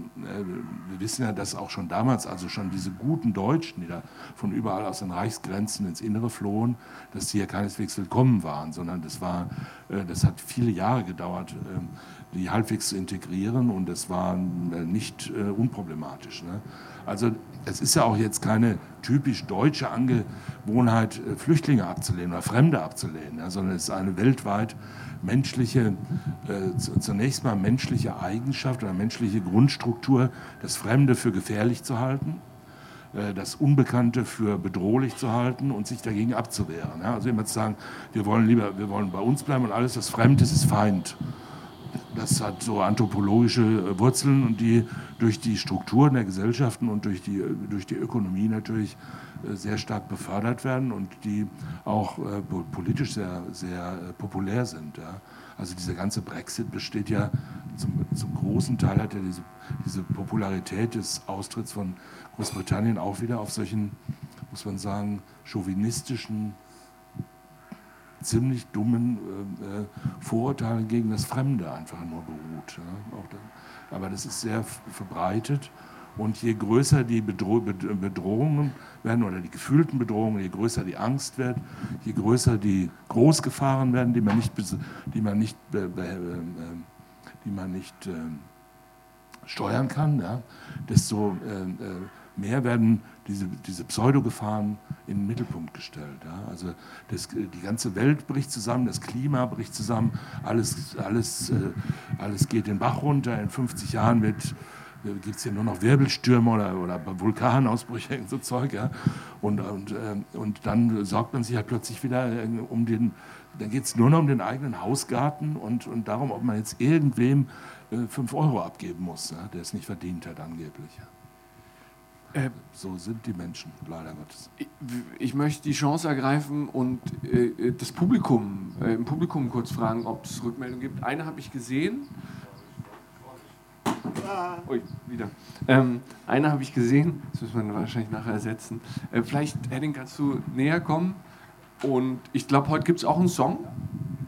wir wissen ja, dass auch schon damals, also schon diese guten Deutschen, die da von überall aus den Reichsgrenzen ins Innere flohen, dass die ja keineswegs willkommen waren, sondern das, war, äh, das hat viele Jahre gedauert, äh, die halbwegs zu integrieren und das war äh, nicht äh, unproblematisch. Ne? Also es ist ja auch jetzt keine typisch deutsche Angewohnheit, Flüchtlinge abzulehnen oder Fremde abzulehnen, ja, sondern es ist eine weltweit menschliche, äh, zunächst mal menschliche Eigenschaft oder menschliche Grundstruktur, das Fremde für gefährlich zu halten, äh, das Unbekannte für bedrohlich zu halten und sich dagegen abzuwehren. Ja? Also immer zu sagen, wir wollen lieber, wir wollen bei uns bleiben und alles, was fremd ist, ist Feind. Das hat so anthropologische äh, Wurzeln und die durch die Strukturen der Gesellschaften und durch die, durch die Ökonomie natürlich äh, sehr stark befördert werden und die auch äh, politisch sehr, sehr äh, populär sind. Also dieser ganze Brexit besteht ja zum, zum großen Teil hat ja diese, diese Popularität des Austritts von Großbritannien auch wieder auf solchen, muss man sagen, chauvinistischen, ziemlich dummen äh, Vorurteilen gegen das Fremde einfach nur beruht. Ja. Da, aber das ist sehr verbreitet und je größer die Bedro Bedrohungen werden oder die gefühlten Bedrohungen, je größer die Angst wird, je größer die Großgefahren werden, die man nicht, die man nicht, äh, die man nicht äh, steuern kann, ja, desto mehr werden diese, diese Pseudogefahren in den Mittelpunkt gestellt. Ja. Also das, die ganze Welt bricht zusammen, das Klima bricht zusammen, alles, alles, alles geht den Bach runter. In 50 Jahren wird gibt es hier nur noch Wirbelstürme oder, oder Vulkanausbrüche und so Zeug. Ja? Und, und, äh, und dann sorgt man sich halt plötzlich wieder äh, um den, dann geht es nur noch um den eigenen Hausgarten und, und darum, ob man jetzt irgendwem äh, 5 Euro abgeben muss, ja? der es nicht verdient hat angeblich. Äh, so sind die Menschen, leider Gottes. Ich, ich möchte die Chance ergreifen und äh, äh das Publikum, äh, im Publikum kurz fragen, ob es Rückmeldungen gibt. Eine habe ich gesehen. Ui, wieder. Ähm, eine habe ich gesehen, das müssen wir wahrscheinlich nachher ersetzen. Äh, vielleicht, Henning, kannst du näher kommen? Und ich glaube, heute gibt es auch einen Song.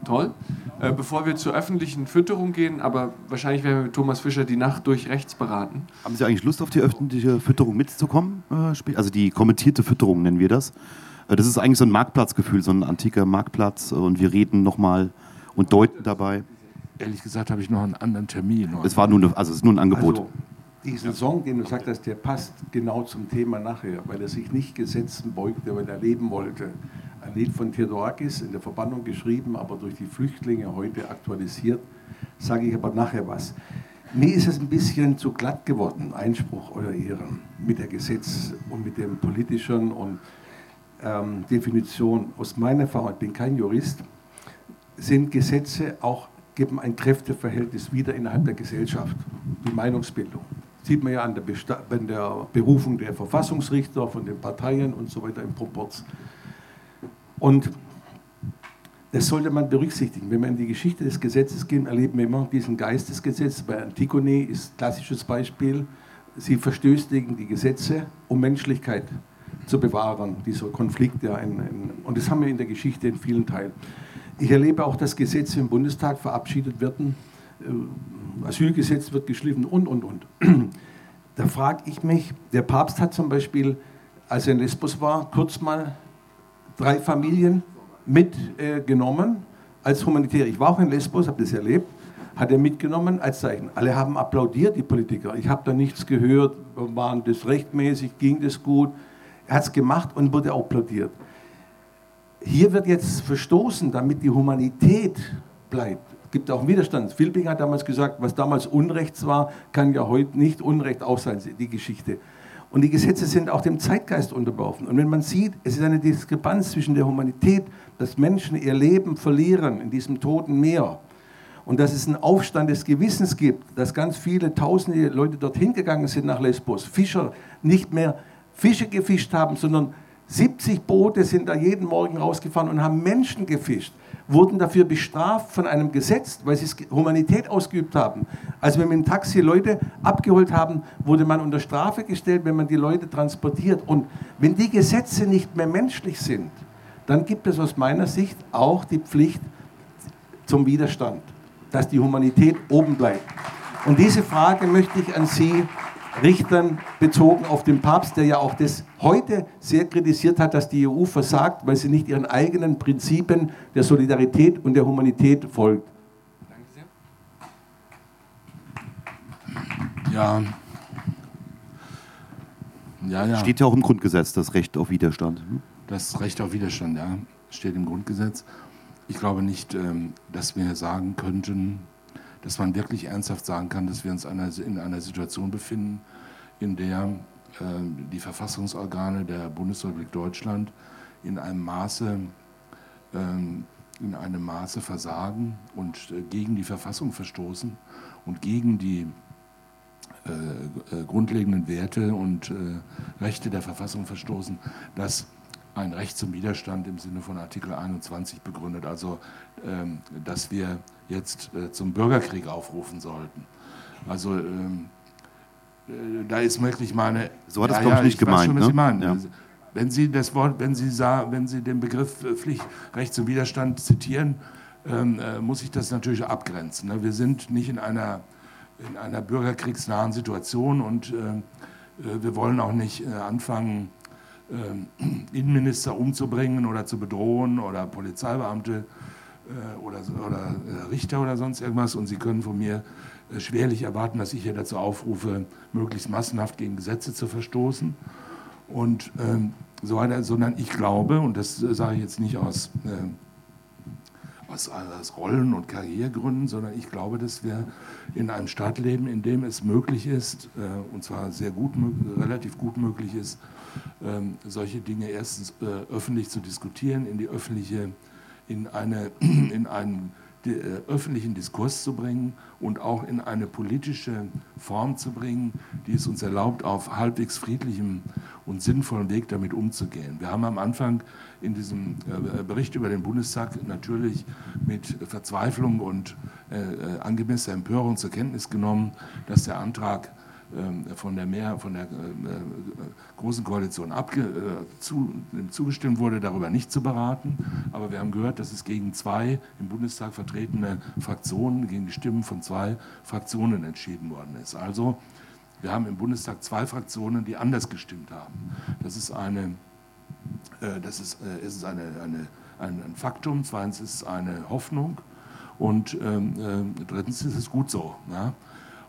Toll. Äh, bevor wir zur öffentlichen Fütterung gehen, aber wahrscheinlich werden wir mit Thomas Fischer die Nacht durch rechts beraten. Haben Sie eigentlich Lust, auf die öffentliche Fütterung mitzukommen? Äh, also die kommentierte Fütterung nennen wir das. Äh, das ist eigentlich so ein Marktplatzgefühl, so ein antiker Marktplatz. Und wir reden nochmal und deuten dabei ehrlich gesagt habe ich noch einen anderen Termin. Es war nur, eine, also es ist nur ein Angebot. Also, diesen Song, den du sagst, der passt genau zum Thema nachher, weil er sich nicht Gesetzen beugte, weil er leben wollte. Ein Lied von Theodorakis in der Verbannung geschrieben, aber durch die Flüchtlinge heute aktualisiert. Sage ich aber nachher was. Mir ist es ein bisschen zu glatt geworden, Einspruch euer Ehren, mit der Gesetz und mit dem politischen und ähm, Definition. Aus meiner Erfahrung, ich bin kein Jurist, sind Gesetze auch geben ein Kräfteverhältnis wieder innerhalb der Gesellschaft, die Meinungsbildung. Sieht man ja an der, an der Berufung der Verfassungsrichter von den Parteien und so weiter im Proporz. Und das sollte man berücksichtigen. Wenn wir in die Geschichte des Gesetzes gehen, erleben wir immer diesen Geistesgesetz. Bei Antigone ist ein klassisches Beispiel. Sie verstößt gegen die Gesetze, um Menschlichkeit zu bewahren, dieser Konflikt. Ja, und das haben wir in der Geschichte in vielen Teilen. Ich erlebe auch, dass Gesetze im Bundestag verabschiedet werden. Äh, Asylgesetz wird geschliffen und, und, und. Da frage ich mich, der Papst hat zum Beispiel, als er in Lesbos war, kurz mal drei Familien mitgenommen äh, als humanitäre. Ich war auch in Lesbos, habe das erlebt, hat er mitgenommen als Zeichen. Alle haben applaudiert, die Politiker. Ich habe da nichts gehört, waren das rechtmäßig, ging das gut. Er hat es gemacht und wurde applaudiert. Hier wird jetzt verstoßen, damit die Humanität bleibt. Es gibt auch Widerstand. Filbing hat damals gesagt, was damals Unrecht war, kann ja heute nicht Unrecht auch sein, die Geschichte. Und die Gesetze sind auch dem Zeitgeist unterworfen. Und wenn man sieht, es ist eine Diskrepanz zwischen der Humanität, dass Menschen ihr Leben verlieren in diesem toten Meer und dass es einen Aufstand des Gewissens gibt, dass ganz viele tausende Leute dorthin gegangen sind nach Lesbos, Fischer nicht mehr Fische gefischt haben, sondern 70 Boote sind da jeden Morgen rausgefahren und haben Menschen gefischt, wurden dafür bestraft von einem Gesetz, weil sie Humanität ausgeübt haben. Als wir mit dem Taxi Leute abgeholt haben, wurde man unter Strafe gestellt, wenn man die Leute transportiert. Und wenn die Gesetze nicht mehr menschlich sind, dann gibt es aus meiner Sicht auch die Pflicht zum Widerstand, dass die Humanität oben bleibt. Und diese Frage möchte ich an Sie Richtern bezogen auf den Papst, der ja auch das heute sehr kritisiert hat, dass die EU versagt, weil sie nicht ihren eigenen Prinzipien der Solidarität und der Humanität folgt. Ja. Ja, ja. Steht ja auch im Grundgesetz, das Recht auf Widerstand. Hm? Das Recht auf Widerstand, ja, steht im Grundgesetz. Ich glaube nicht, ähm, dass wir sagen könnten, dass man wirklich ernsthaft sagen kann, dass wir uns in einer Situation befinden, in der äh, die Verfassungsorgane der Bundesrepublik Deutschland in einem Maße, ähm, in einem Maße versagen und äh, gegen die Verfassung verstoßen und gegen die äh, grundlegenden Werte und Rechte der Verfassung verstoßen, dass ein Recht zum Widerstand im Sinne von Artikel 21 begründet, also ähm, dass wir jetzt äh, zum Bürgerkrieg aufrufen sollten. Also ähm, äh, da ist wirklich meine. So hat das ja, glaube ich nicht ich gemeint. Schon, was ne? Ja. Wenn Sie das Wort, wenn Sie sagen, wenn Sie den Begriff äh, Pflicht, Recht zum Widerstand zitieren, ähm, äh, muss ich das natürlich abgrenzen. Ne? Wir sind nicht in einer, in einer bürgerkriegsnahen Situation und äh, äh wir wollen auch nicht anfangen, ähm, Innenminister umzubringen oder zu bedrohen oder Polizeibeamte äh, oder, oder äh, Richter oder sonst irgendwas und Sie können von mir äh, schwerlich erwarten, dass ich hier dazu aufrufe, möglichst massenhaft gegen Gesetze zu verstoßen. Und ähm, so weiter, sondern ich glaube, und das äh, sage ich jetzt nicht aus, äh, aus, aus Rollen- und Karrieregründen, sondern ich glaube, dass wir in einem Staat leben, in dem es möglich ist, äh, und zwar sehr gut, relativ gut möglich ist, ähm, solche Dinge erstens äh, öffentlich zu diskutieren, in die öffentliche, in, eine, in einen äh, öffentlichen Diskurs zu bringen und auch in eine politische Form zu bringen, die es uns erlaubt, auf halbwegs friedlichem und sinnvollen Weg damit umzugehen. Wir haben am Anfang in diesem äh, Bericht über den Bundestag natürlich mit Verzweiflung und äh, angemessener Empörung zur Kenntnis genommen, dass der Antrag von der, Mehr, von der äh, äh, Großen Koalition abge, äh, zu, zugestimmt wurde, darüber nicht zu beraten. Aber wir haben gehört, dass es gegen zwei im Bundestag vertretene Fraktionen, gegen die Stimmen von zwei Fraktionen entschieden worden ist. Also wir haben im Bundestag zwei Fraktionen, die anders gestimmt haben. Das ist, eine, das ist, ist eine, eine, ein, ein Faktum, zweitens ist es eine Hoffnung und ähm, drittens ist es gut so. Ja?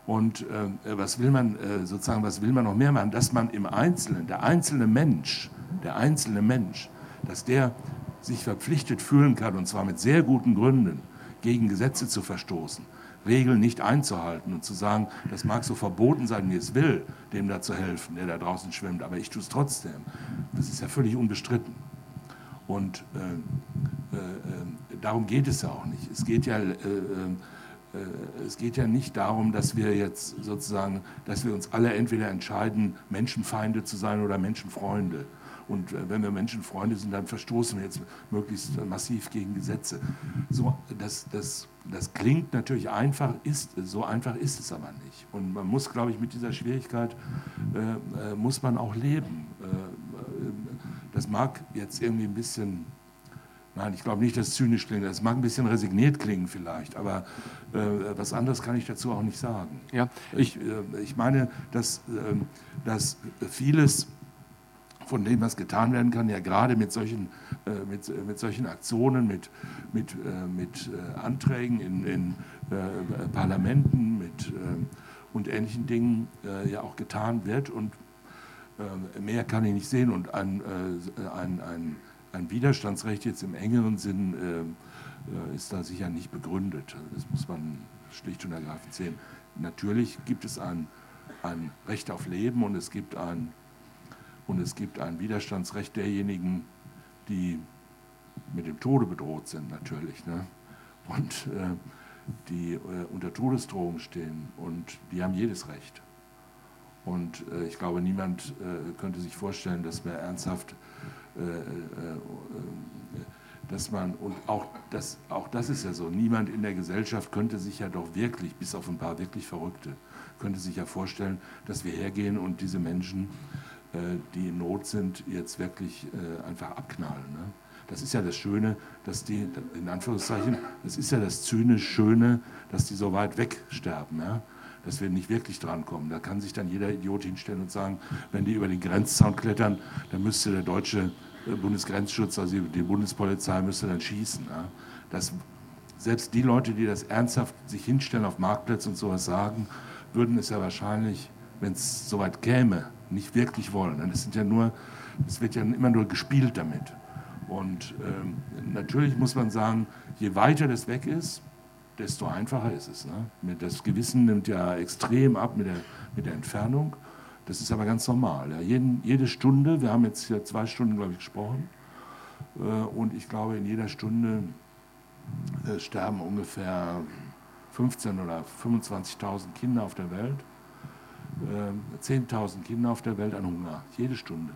Und äh, was will man äh, sozusagen, was will man noch mehr machen? Dass man im Einzelnen, der einzelne Mensch, der einzelne Mensch, dass der sich verpflichtet fühlen kann, und zwar mit sehr guten Gründen, gegen Gesetze zu verstoßen, Regeln nicht einzuhalten und zu sagen, das mag so verboten sein, wie es will, dem da zu helfen, der da draußen schwimmt, aber ich tue es trotzdem. Das ist ja völlig unbestritten. Und äh, äh, äh darum geht es ja auch nicht. Es geht ja äh, es geht ja nicht darum, dass wir jetzt sozusagen, dass wir uns alle entweder entscheiden, Menschenfeinde zu sein oder Menschenfreunde. Und äh, wenn wir Menschenfreunde sind, dann verstoßen wir jetzt möglichst massiv gegen Gesetze. So, das, das, das klingt natürlich einfach, ist, so einfach ist es aber nicht. Und man muss, glaube ich, mit dieser Schwierigkeit, äh, äh muss man auch leben. Äh, das mag jetzt irgendwie ein bisschen Nein, ich glaube nicht, dass es zynisch klingt. Es mag ein bisschen resigniert klingen vielleicht, aber äh, was anderes kann ich dazu auch nicht sagen. Ja. Ich, äh, ich meine, dass, äh, dass vieles von dem, was getan werden kann, ja gerade mit solchen, äh, mit, mit solchen Aktionen, mit, mit, äh, mit äh, Anträgen in, in Parlamenten mit, und ähnlichen Dingen ja auch getan wird. Und mehr kann ich nicht sehen. Und ein, ein, ein ein Widerstandsrecht jetzt im engeren Sinn äh, äh, ist da sicher nicht begründet. Das muss man schlicht und ergreifend sehen. Natürlich gibt es ein, ein Recht auf Leben und es gibt ein, und es gibt ein Widerstandsrecht derjenigen, die mit dem Tode bedroht sind, natürlich. Ne? Und äh, die äh, unter Todesdrohung stehen und die haben jedes Recht. Und äh, ich glaube, niemand äh, könnte sich vorstellen, dass wir ernsthaft dass man, und auch das, auch das ist ja so, niemand in der Gesellschaft könnte sich ja doch wirklich, bis auf ein paar wirklich Verrückte, könnte sich ja vorstellen, dass wir hergehen und diese Menschen, die in Not sind, jetzt wirklich einfach abknallen. Ne? Das ist ja das Schöne, dass die, in Anführungszeichen, das ist ja das zynisch Schöne, dass die so weit wegsterben. Ja? dass wir nicht wirklich drankommen. Da kann sich dann jeder Idiot hinstellen und sagen, wenn die über den Grenzzaun klettern, dann müsste der deutsche äh, Bundesgrenzschutz, also die Bundespolizei, müsste dann schießen. Ja. Das, selbst die Leute, die das ernsthaft sich hinstellen auf Marktplätzen und sowas sagen, würden es ja wahrscheinlich, wenn es soweit käme, nicht wirklich wollen. Denn es sind ja nur, es wird ja immer nur gespielt damit. Und ähm, natürlich muss man sagen, je weiter das weg ist, desto einfacher ist es. Ne? Das Gewissen nimmt ja extrem ab mit der, mit der Entfernung. Das ist aber ganz normal. Ja. Jeden, jede Stunde, wir haben jetzt hier zwei Stunden, glaube ich, gesprochen, äh, und ich glaube, in jeder Stunde äh, sterben ungefähr 15.000 oder 25.000 Kinder auf der Welt. Äh, 10.000 Kinder auf der Welt an Hunger, jede Stunde.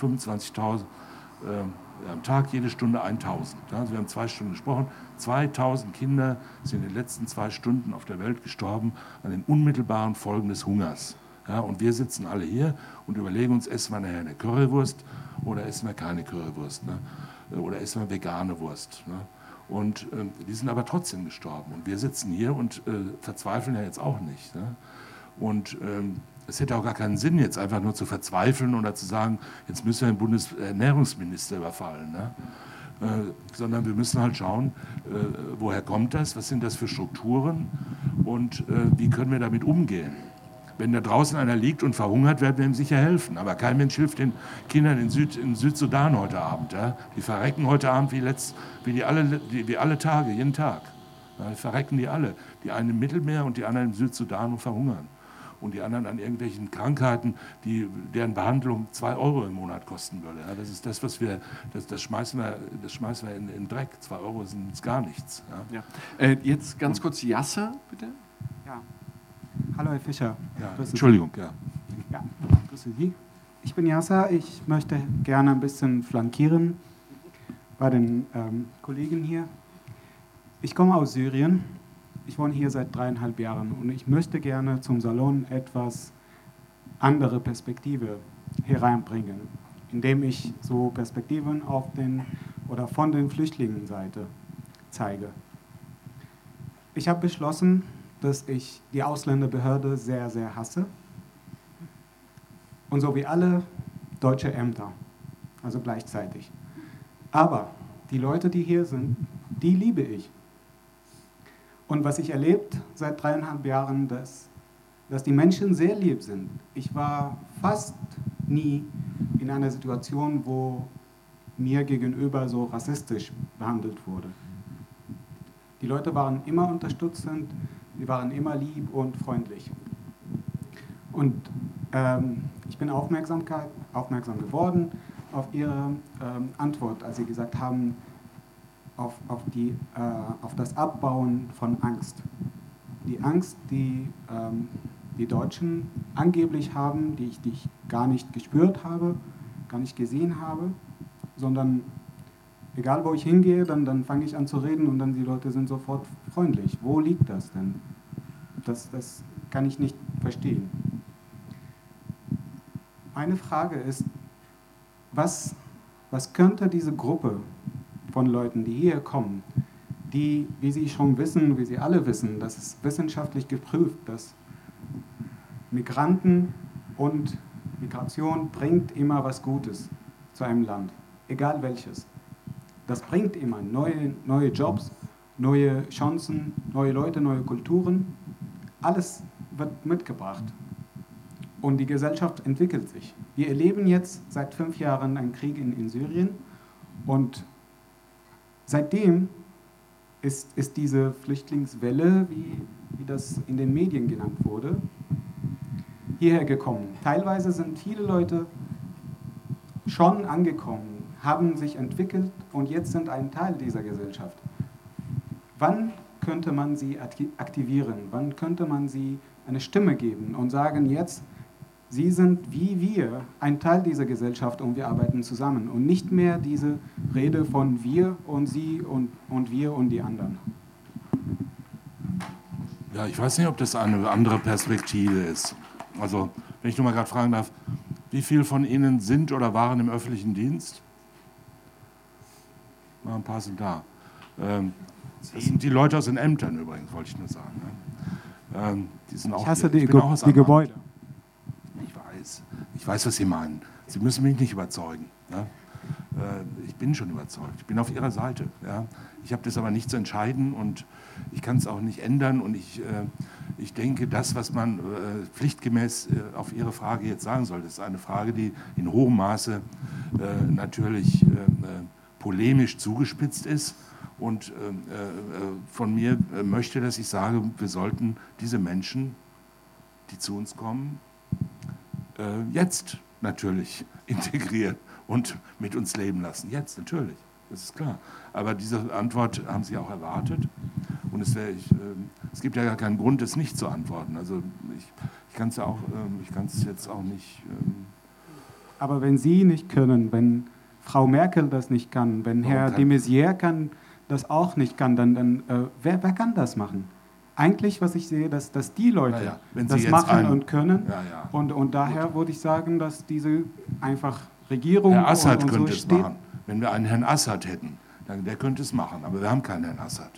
25.000 äh, am Tag, jede Stunde 1000. Also wir haben zwei Stunden gesprochen. 2000 Kinder sind in den letzten zwei Stunden auf der Welt gestorben an den unmittelbaren Folgen des Hungers. Ja, und wir sitzen alle hier und überlegen uns, essen wir nachher eine Currywurst oder essen wir keine Currywurst ne? oder essen wir vegane Wurst. Ne? Und äh, die sind aber trotzdem gestorben. Und wir sitzen hier und äh, verzweifeln ja jetzt auch nicht. Ne? Und ähm, es hätte auch gar keinen Sinn, jetzt einfach nur zu verzweifeln oder zu sagen, jetzt müssen wir den Bundesernährungsminister überfallen. Ne? Äh, sondern wir müssen halt schauen, äh, woher kommt das, was sind das für Strukturen und äh, wie können wir damit umgehen. Wenn da draußen einer liegt und verhungert, werden wir ihm sicher helfen. Aber kein Mensch hilft den Kindern in, Süd, in Südsudan heute Abend. Ja? Die verrecken heute Abend wie, letzt, wie, die alle, die, wie alle Tage, jeden Tag. Ja, die verrecken die alle. Die einen im Mittelmeer und die anderen im Südsudan und verhungern. Und die anderen an irgendwelchen Krankheiten, die, deren Behandlung zwei Euro im Monat kosten würde. Ja, das ist das, was wir, das, das schmeißen wir, das schmeißen wir in, in Dreck. Zwei Euro sind gar nichts. Ja. Äh, jetzt ganz kurz Yasser, bitte. Ja. Hallo, Herr Fischer. Ja, Entschuldigung, ja. ja. Grüße Sie. Ich bin Yasser. Ich möchte gerne ein bisschen flankieren bei den ähm, Kollegen hier. Ich komme aus Syrien. Ich wohne hier seit dreieinhalb Jahren und ich möchte gerne zum Salon etwas andere Perspektive hereinbringen, indem ich so Perspektiven auf den oder von den Flüchtlingenseite zeige. Ich habe beschlossen, dass ich die Ausländerbehörde sehr, sehr hasse. Und so wie alle deutsche Ämter, also gleichzeitig. Aber die Leute, die hier sind, die liebe ich. Und was ich erlebt seit dreieinhalb Jahren, dass, dass die Menschen sehr lieb sind. Ich war fast nie in einer Situation, wo mir gegenüber so rassistisch behandelt wurde. Die Leute waren immer unterstützend, Sie waren immer lieb und freundlich. Und ähm, ich bin aufmerksam, aufmerksam geworden auf Ihre ähm, Antwort, als Sie gesagt haben, auf, auf, die, äh, auf das Abbauen von Angst. Die Angst, die ähm, die Deutschen angeblich haben, die ich, die ich gar nicht gespürt habe, gar nicht gesehen habe, sondern egal wo ich hingehe, dann, dann fange ich an zu reden und dann die Leute sind sofort freundlich. Wo liegt das denn? Das, das kann ich nicht verstehen. Meine Frage ist, was, was könnte diese Gruppe von Leuten, die hier kommen, die, wie Sie schon wissen, wie Sie alle wissen, das ist wissenschaftlich geprüft, dass Migranten und Migration bringt immer was Gutes zu einem Land, egal welches. Das bringt immer neue, neue Jobs, neue Chancen, neue Leute, neue Kulturen. Alles wird mitgebracht. Und die Gesellschaft entwickelt sich. Wir erleben jetzt seit fünf Jahren einen Krieg in, in Syrien und seitdem ist, ist diese Flüchtlingswelle, wie, wie das in den Medien genannt wurde, hierher gekommen. Teilweise sind viele Leute schon angekommen, haben sich entwickelt und jetzt sind ein Teil dieser Gesellschaft. Wann könnte man sie aktivieren? Wann könnte man sie eine Stimme geben und sagen, jetzt, Sie sind wie wir ein Teil dieser Gesellschaft und wir arbeiten zusammen und nicht mehr diese Rede von wir und Sie und, und wir und die anderen. Ja, ich weiß nicht, ob das eine andere Perspektive ist. Also, wenn ich nur mal gerade fragen darf, wie viele von Ihnen sind oder waren im öffentlichen Dienst? Mal ein paar sind da. Ähm, das sind die Leute aus den Ämtern übrigens, wollte ich nur sagen. Ne? Ähm, die sind auch, ich hasse die, Ge die Gebäude. Ich weiß. Ich weiß, was Sie meinen. Sie müssen mich nicht überzeugen. Ja? Äh, ich bin schon überzeugt. Ich bin auf Ihrer Seite. Ja? Ich habe das aber nicht zu entscheiden und ich kann es auch nicht ändern. Und ich, äh, ich denke, das, was man äh, pflichtgemäß äh, auf Ihre Frage jetzt sagen soll, das ist eine Frage, die in hohem Maße äh, natürlich äh, polemisch zugespitzt ist und äh, äh, von mir äh, möchte, dass ich sage, wir sollten diese Menschen, die zu uns kommen, äh, jetzt natürlich integrieren und mit uns leben lassen. Jetzt natürlich, das ist klar. Aber diese Antwort haben Sie auch erwartet und es, wär, ich, ähm, es gibt ja gar keinen Grund, es nicht zu antworten. Also ich, ich kann es ja auch, es jetzt auch nicht. Ähm, Aber wenn Sie nicht können, wenn Frau Merkel das nicht kann, wenn Herr de Maizière kann, das auch nicht kann, dann, dann äh, wer, wer kann das machen? Eigentlich, was ich sehe, dass, dass die Leute ja, das machen und können. Ja. Und, und daher würde ich sagen, dass diese einfach Regierung Herr Assad und, und könnte so es steht. machen. Wenn wir einen Herrn Assad hätten, dann der könnte es machen. Aber wir haben keinen Herrn Assad.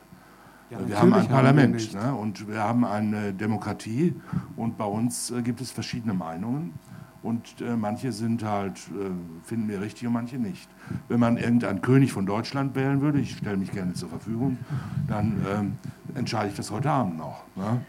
Ja, wir haben ein haben wir Parlament nicht. ne? und wir haben eine Demokratie und bei uns äh, gibt es verschiedene Meinungen und äh, manche sind halt, äh, finden wir richtig und manche nicht. Wenn man irgendeinen König von Deutschland wählen würde, ich stelle mich gerne zur Verfügung, dann ähm, entscheide ich das heute Abend noch. Ne?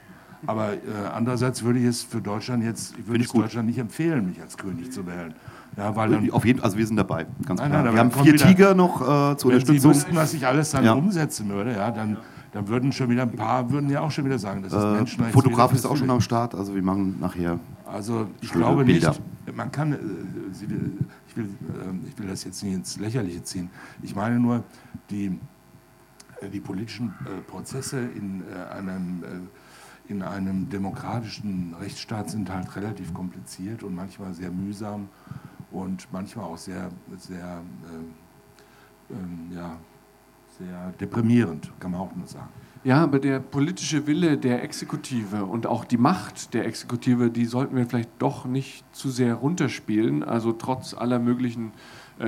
Aber äh, andererseits würde ich es für Deutschland jetzt, ich würde es Deutschland nicht empfehlen, mich als König zu wählen. Ja, weil dann, auf jeden, also wir sind dabei, ganz nein, klar. Nein, wir haben vier wieder, Tiger noch äh, zur wenn Unterstützung. Sie wüssten, was ich alles dann Ja. umsetzen würde, ja, dann, dann würden schon wieder ein paar, würden ja auch schon wieder sagen, das ist Äh, Menschenrechts. Fotograf ist auch schon am Start, also wir machen nachher. Also ich schöne glaube Bilder. nicht, man kann, äh, ich, will, äh, ich will das jetzt nicht ins Lächerliche ziehen. Ich meine nur, die, äh, die politischen äh, Prozesse in, äh, einem, äh, in einem demokratischen Rechtsstaat sind halt relativ kompliziert und manchmal sehr mühsam und manchmal auch sehr, sehr, äh, ähm, ja, sehr deprimierend, kann man auch nur sagen. Ja, aber der politische Wille der Exekutive und auch die Macht der Exekutive, die sollten wir vielleicht doch nicht zu sehr runterspielen. Also trotz aller möglichen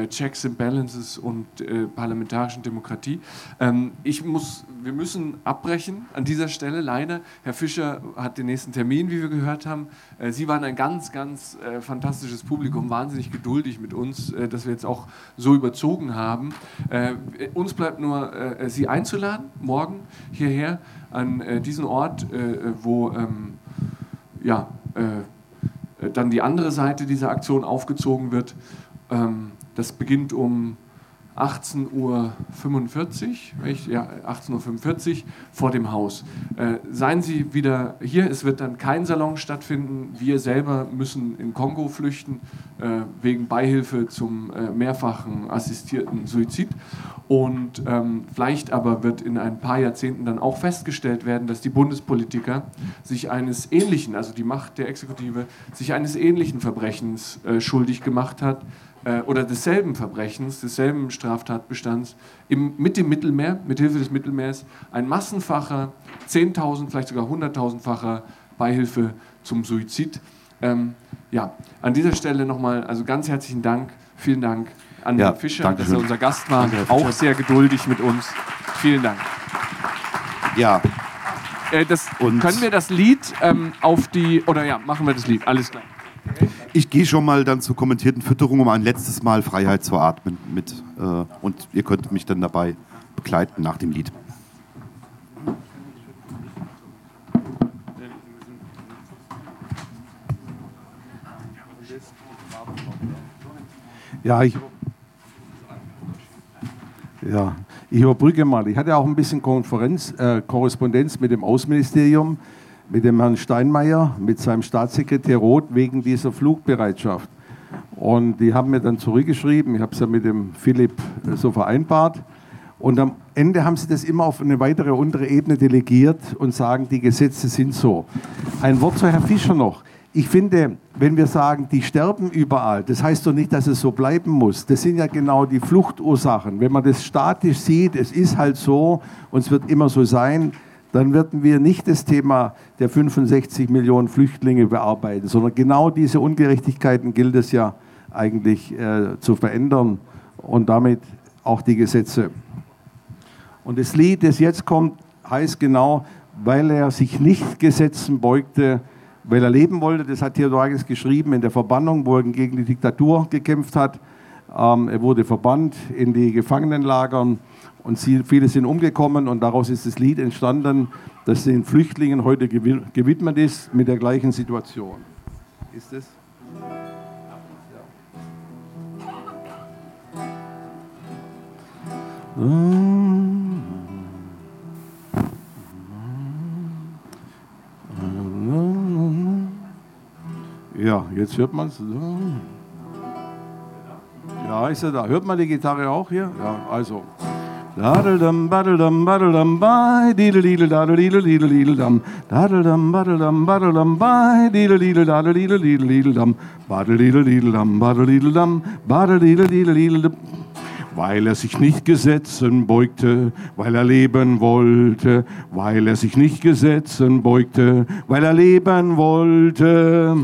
Checks and Balances und äh, parlamentarischen Demokratie. Ähm, ich muss, wir müssen abbrechen an dieser Stelle leider. Herr Fischer hat den nächsten Termin, wie wir gehört haben. Äh, Sie waren ein ganz, ganz äh, fantastisches Publikum, wahnsinnig geduldig mit uns, äh, dass wir jetzt auch so überzogen haben. Äh, uns bleibt nur, äh, Sie einzuladen, morgen hierher an äh, diesen Ort, äh, wo ähm, ja, äh, dann die andere Seite dieser Aktion aufgezogen wird. Ähm, das beginnt um 18.45 Uhr, ja, 18.45 Uhr vor dem Haus. Äh, seien Sie wieder hier, es wird dann kein Salon stattfinden. Wir selber müssen in Kongo flüchten, äh, wegen Beihilfe zum äh, mehrfachen assistierten Suizid. Und ähm, vielleicht aber wird in ein paar Jahrzehnten dann auch festgestellt werden, dass die Bundespolitiker sich eines ähnlichen, also die Macht der Exekutive, sich eines ähnlichen Verbrechens äh, schuldig gemacht hat äh, oder desselben Verbrechens, desselben Straftatbestands im, mit dem Mittelmeer, mit Hilfe des Mittelmeers, ein massenfacher, 10.000, vielleicht sogar 100.000-facher Beihilfe zum Suizid. Ähm, ja, an dieser Stelle nochmal, also ganz herzlichen Dank, vielen Dank an Ja, Herrn Fischer, dass er unser Gast war, Danke, auch sehr geduldig mit uns. Vielen Dank. Ja. Äh, das, können wir das Lied ähm, auf die, oder ja, machen wir das Lied, alles klar. Ich gehe schon mal dann zur kommentierten Fütterung, um ein letztes Mal Freiheit zu atmen mit. Äh, und ihr könnt mich dann dabei begleiten nach dem Lied. Ja, ich, ja, ich überbrücke mal. Ich hatte auch ein bisschen Konferenz, äh, Korrespondenz mit dem Außenministerium, mit dem Herrn Steinmeier, mit seinem Staatssekretär Roth wegen dieser Flugbereitschaft. Und die haben mir dann zurückgeschrieben, ich habe es ja mit dem Philipp äh, so vereinbart. Und am Ende haben sie das immer auf eine weitere untere Ebene delegiert und sagen, die Gesetze sind so. Ein Wort zu Herrn Fischer noch. Ich finde, wenn wir sagen, die sterben überall, das heißt doch nicht, dass es so bleiben muss. Das sind ja genau die Fluchtursachen. Wenn man das statisch sieht, es ist halt so und es wird immer so sein, dann werden wir nicht das Thema der 65 Millionen Flüchtlinge bearbeiten, sondern genau diese Ungerechtigkeiten gilt es ja eigentlich äh, zu verändern und damit auch die Gesetze. Und das Lied, das jetzt kommt, heißt genau, weil er sich nicht Gesetzen beugte, weil er leben wollte. Das hat Theodorakis geschrieben in der Verbannung, wo er gegen die Diktatur gekämpft hat. Ähm, er wurde verbannt in die Gefangenenlagern und viele sind umgekommen und daraus ist das Lied entstanden, das den Flüchtlingen heute gewi- gewidmet ist mit der gleichen Situation. Ist es? Ja, jetzt hört man es. Ja, ist er da. Hört man die Gitarre auch hier? Ja, also. Dadeldam, badeldam, badeldam, bei, dideldidel, dadeldidel, dideldidel, Dadeldam, badeldam, badeldam, bei, dideldidel, dadeldidel, dideldidel, Badeldidel, dideldam, badeldidel, badeldidel, dideldidel, weil er sich nicht Gesetzen beugte, weil er leben wollte, weil er sich nicht Gesetzen beugte, weil er leben wollte.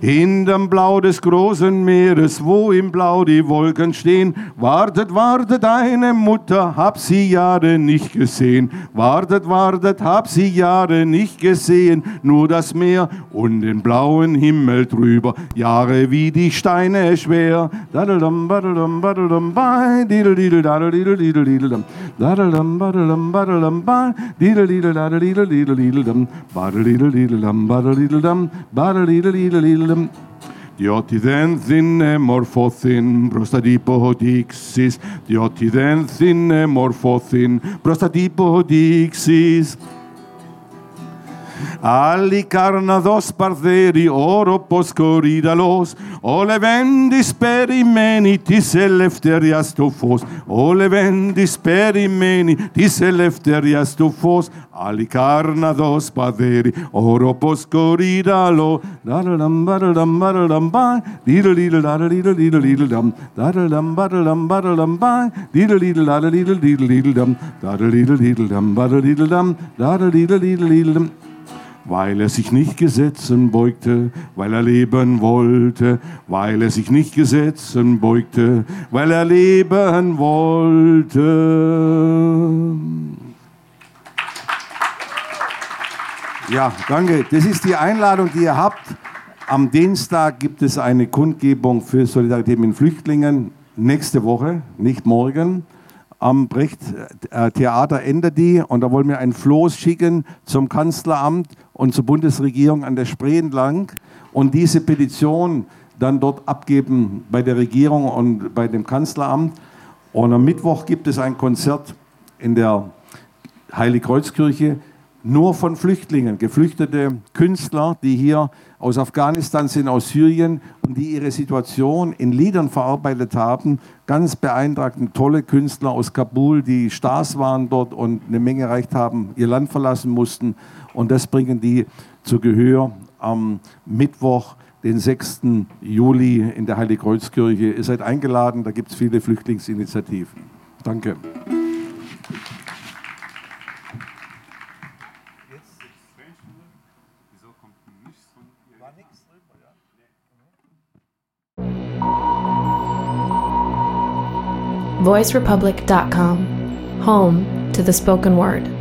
In dem Blau des großen Meeres, wo im Blau die Wolken stehen. Wartet, wartet, eine Mutter, hab sie Jahre nicht gesehen. Wartet, wartet, hab sie Jahre nicht gesehen. Nur das Meer und den blauen Himmel drüber, Jahre wie die Steine schwer. Dadeldum, badeldum, badeldum, bei, didel, didel, dadel, didel, didel. Dadeldum, badeldum, badeldum, bei, didel, didel, dadel, didel, didel, didel, dum. Badel, didel, didel, dum, badel, didel, διότι δεν θυνε μορφώθην προς τα διότι δεν θυνε μορφώθην προς τα Άλλη καρναδός παρδέρι, όροπος κορίδαλος, ο Λεβέντης περιμένει της ελευθερίας το φως, ο Λεβέντης περιμένει της ελευθερίας το φως, άλλη καρναδός παρδέρι, όροπος κορίδαλο, δαραλαμ, μπαραλαμ, μπαραλαμ, μπα, δίδελ, δίδελ, δαραλ, δίδελ, δίδελ, δίδελ, δαμ, δαραλαμ, μπαραλαμ, Weil er sich nicht Gesetzen beugte, weil er leben wollte, weil er sich nicht Gesetzen beugte, weil er leben wollte. Ja, danke. Das ist die Einladung, die ihr habt. Am Dienstag gibt es eine Kundgebung für Solidarität mit Flüchtlingen. Nächste Woche, nicht morgen am Brecht äh, Theater endet die und da wollen wir ein Floß schicken zum Kanzleramt und zur Bundesregierung an der Spree entlang und diese Petition dann dort abgeben bei der Regierung und bei dem Kanzleramt. Und am Mittwoch gibt es ein Konzert in der Heiligkreuzkirche nur von Flüchtlingen, geflüchtete Künstler, die hier aus Afghanistan sind, aus Syrien und die ihre Situation in Liedern verarbeitet haben. Ganz beeindruckend, tolle Künstler aus Kabul, die Stars waren dort und eine Menge erreicht haben, ihr Land verlassen mussten. Und das bringen die zu Gehör am Mittwoch, den 6. Juli in der Heiligkreuzkirche. Ihr seid eingeladen, da gibt es viele Flüchtlingsinitiativen. Danke. voicerepublic.com, home to the spoken word.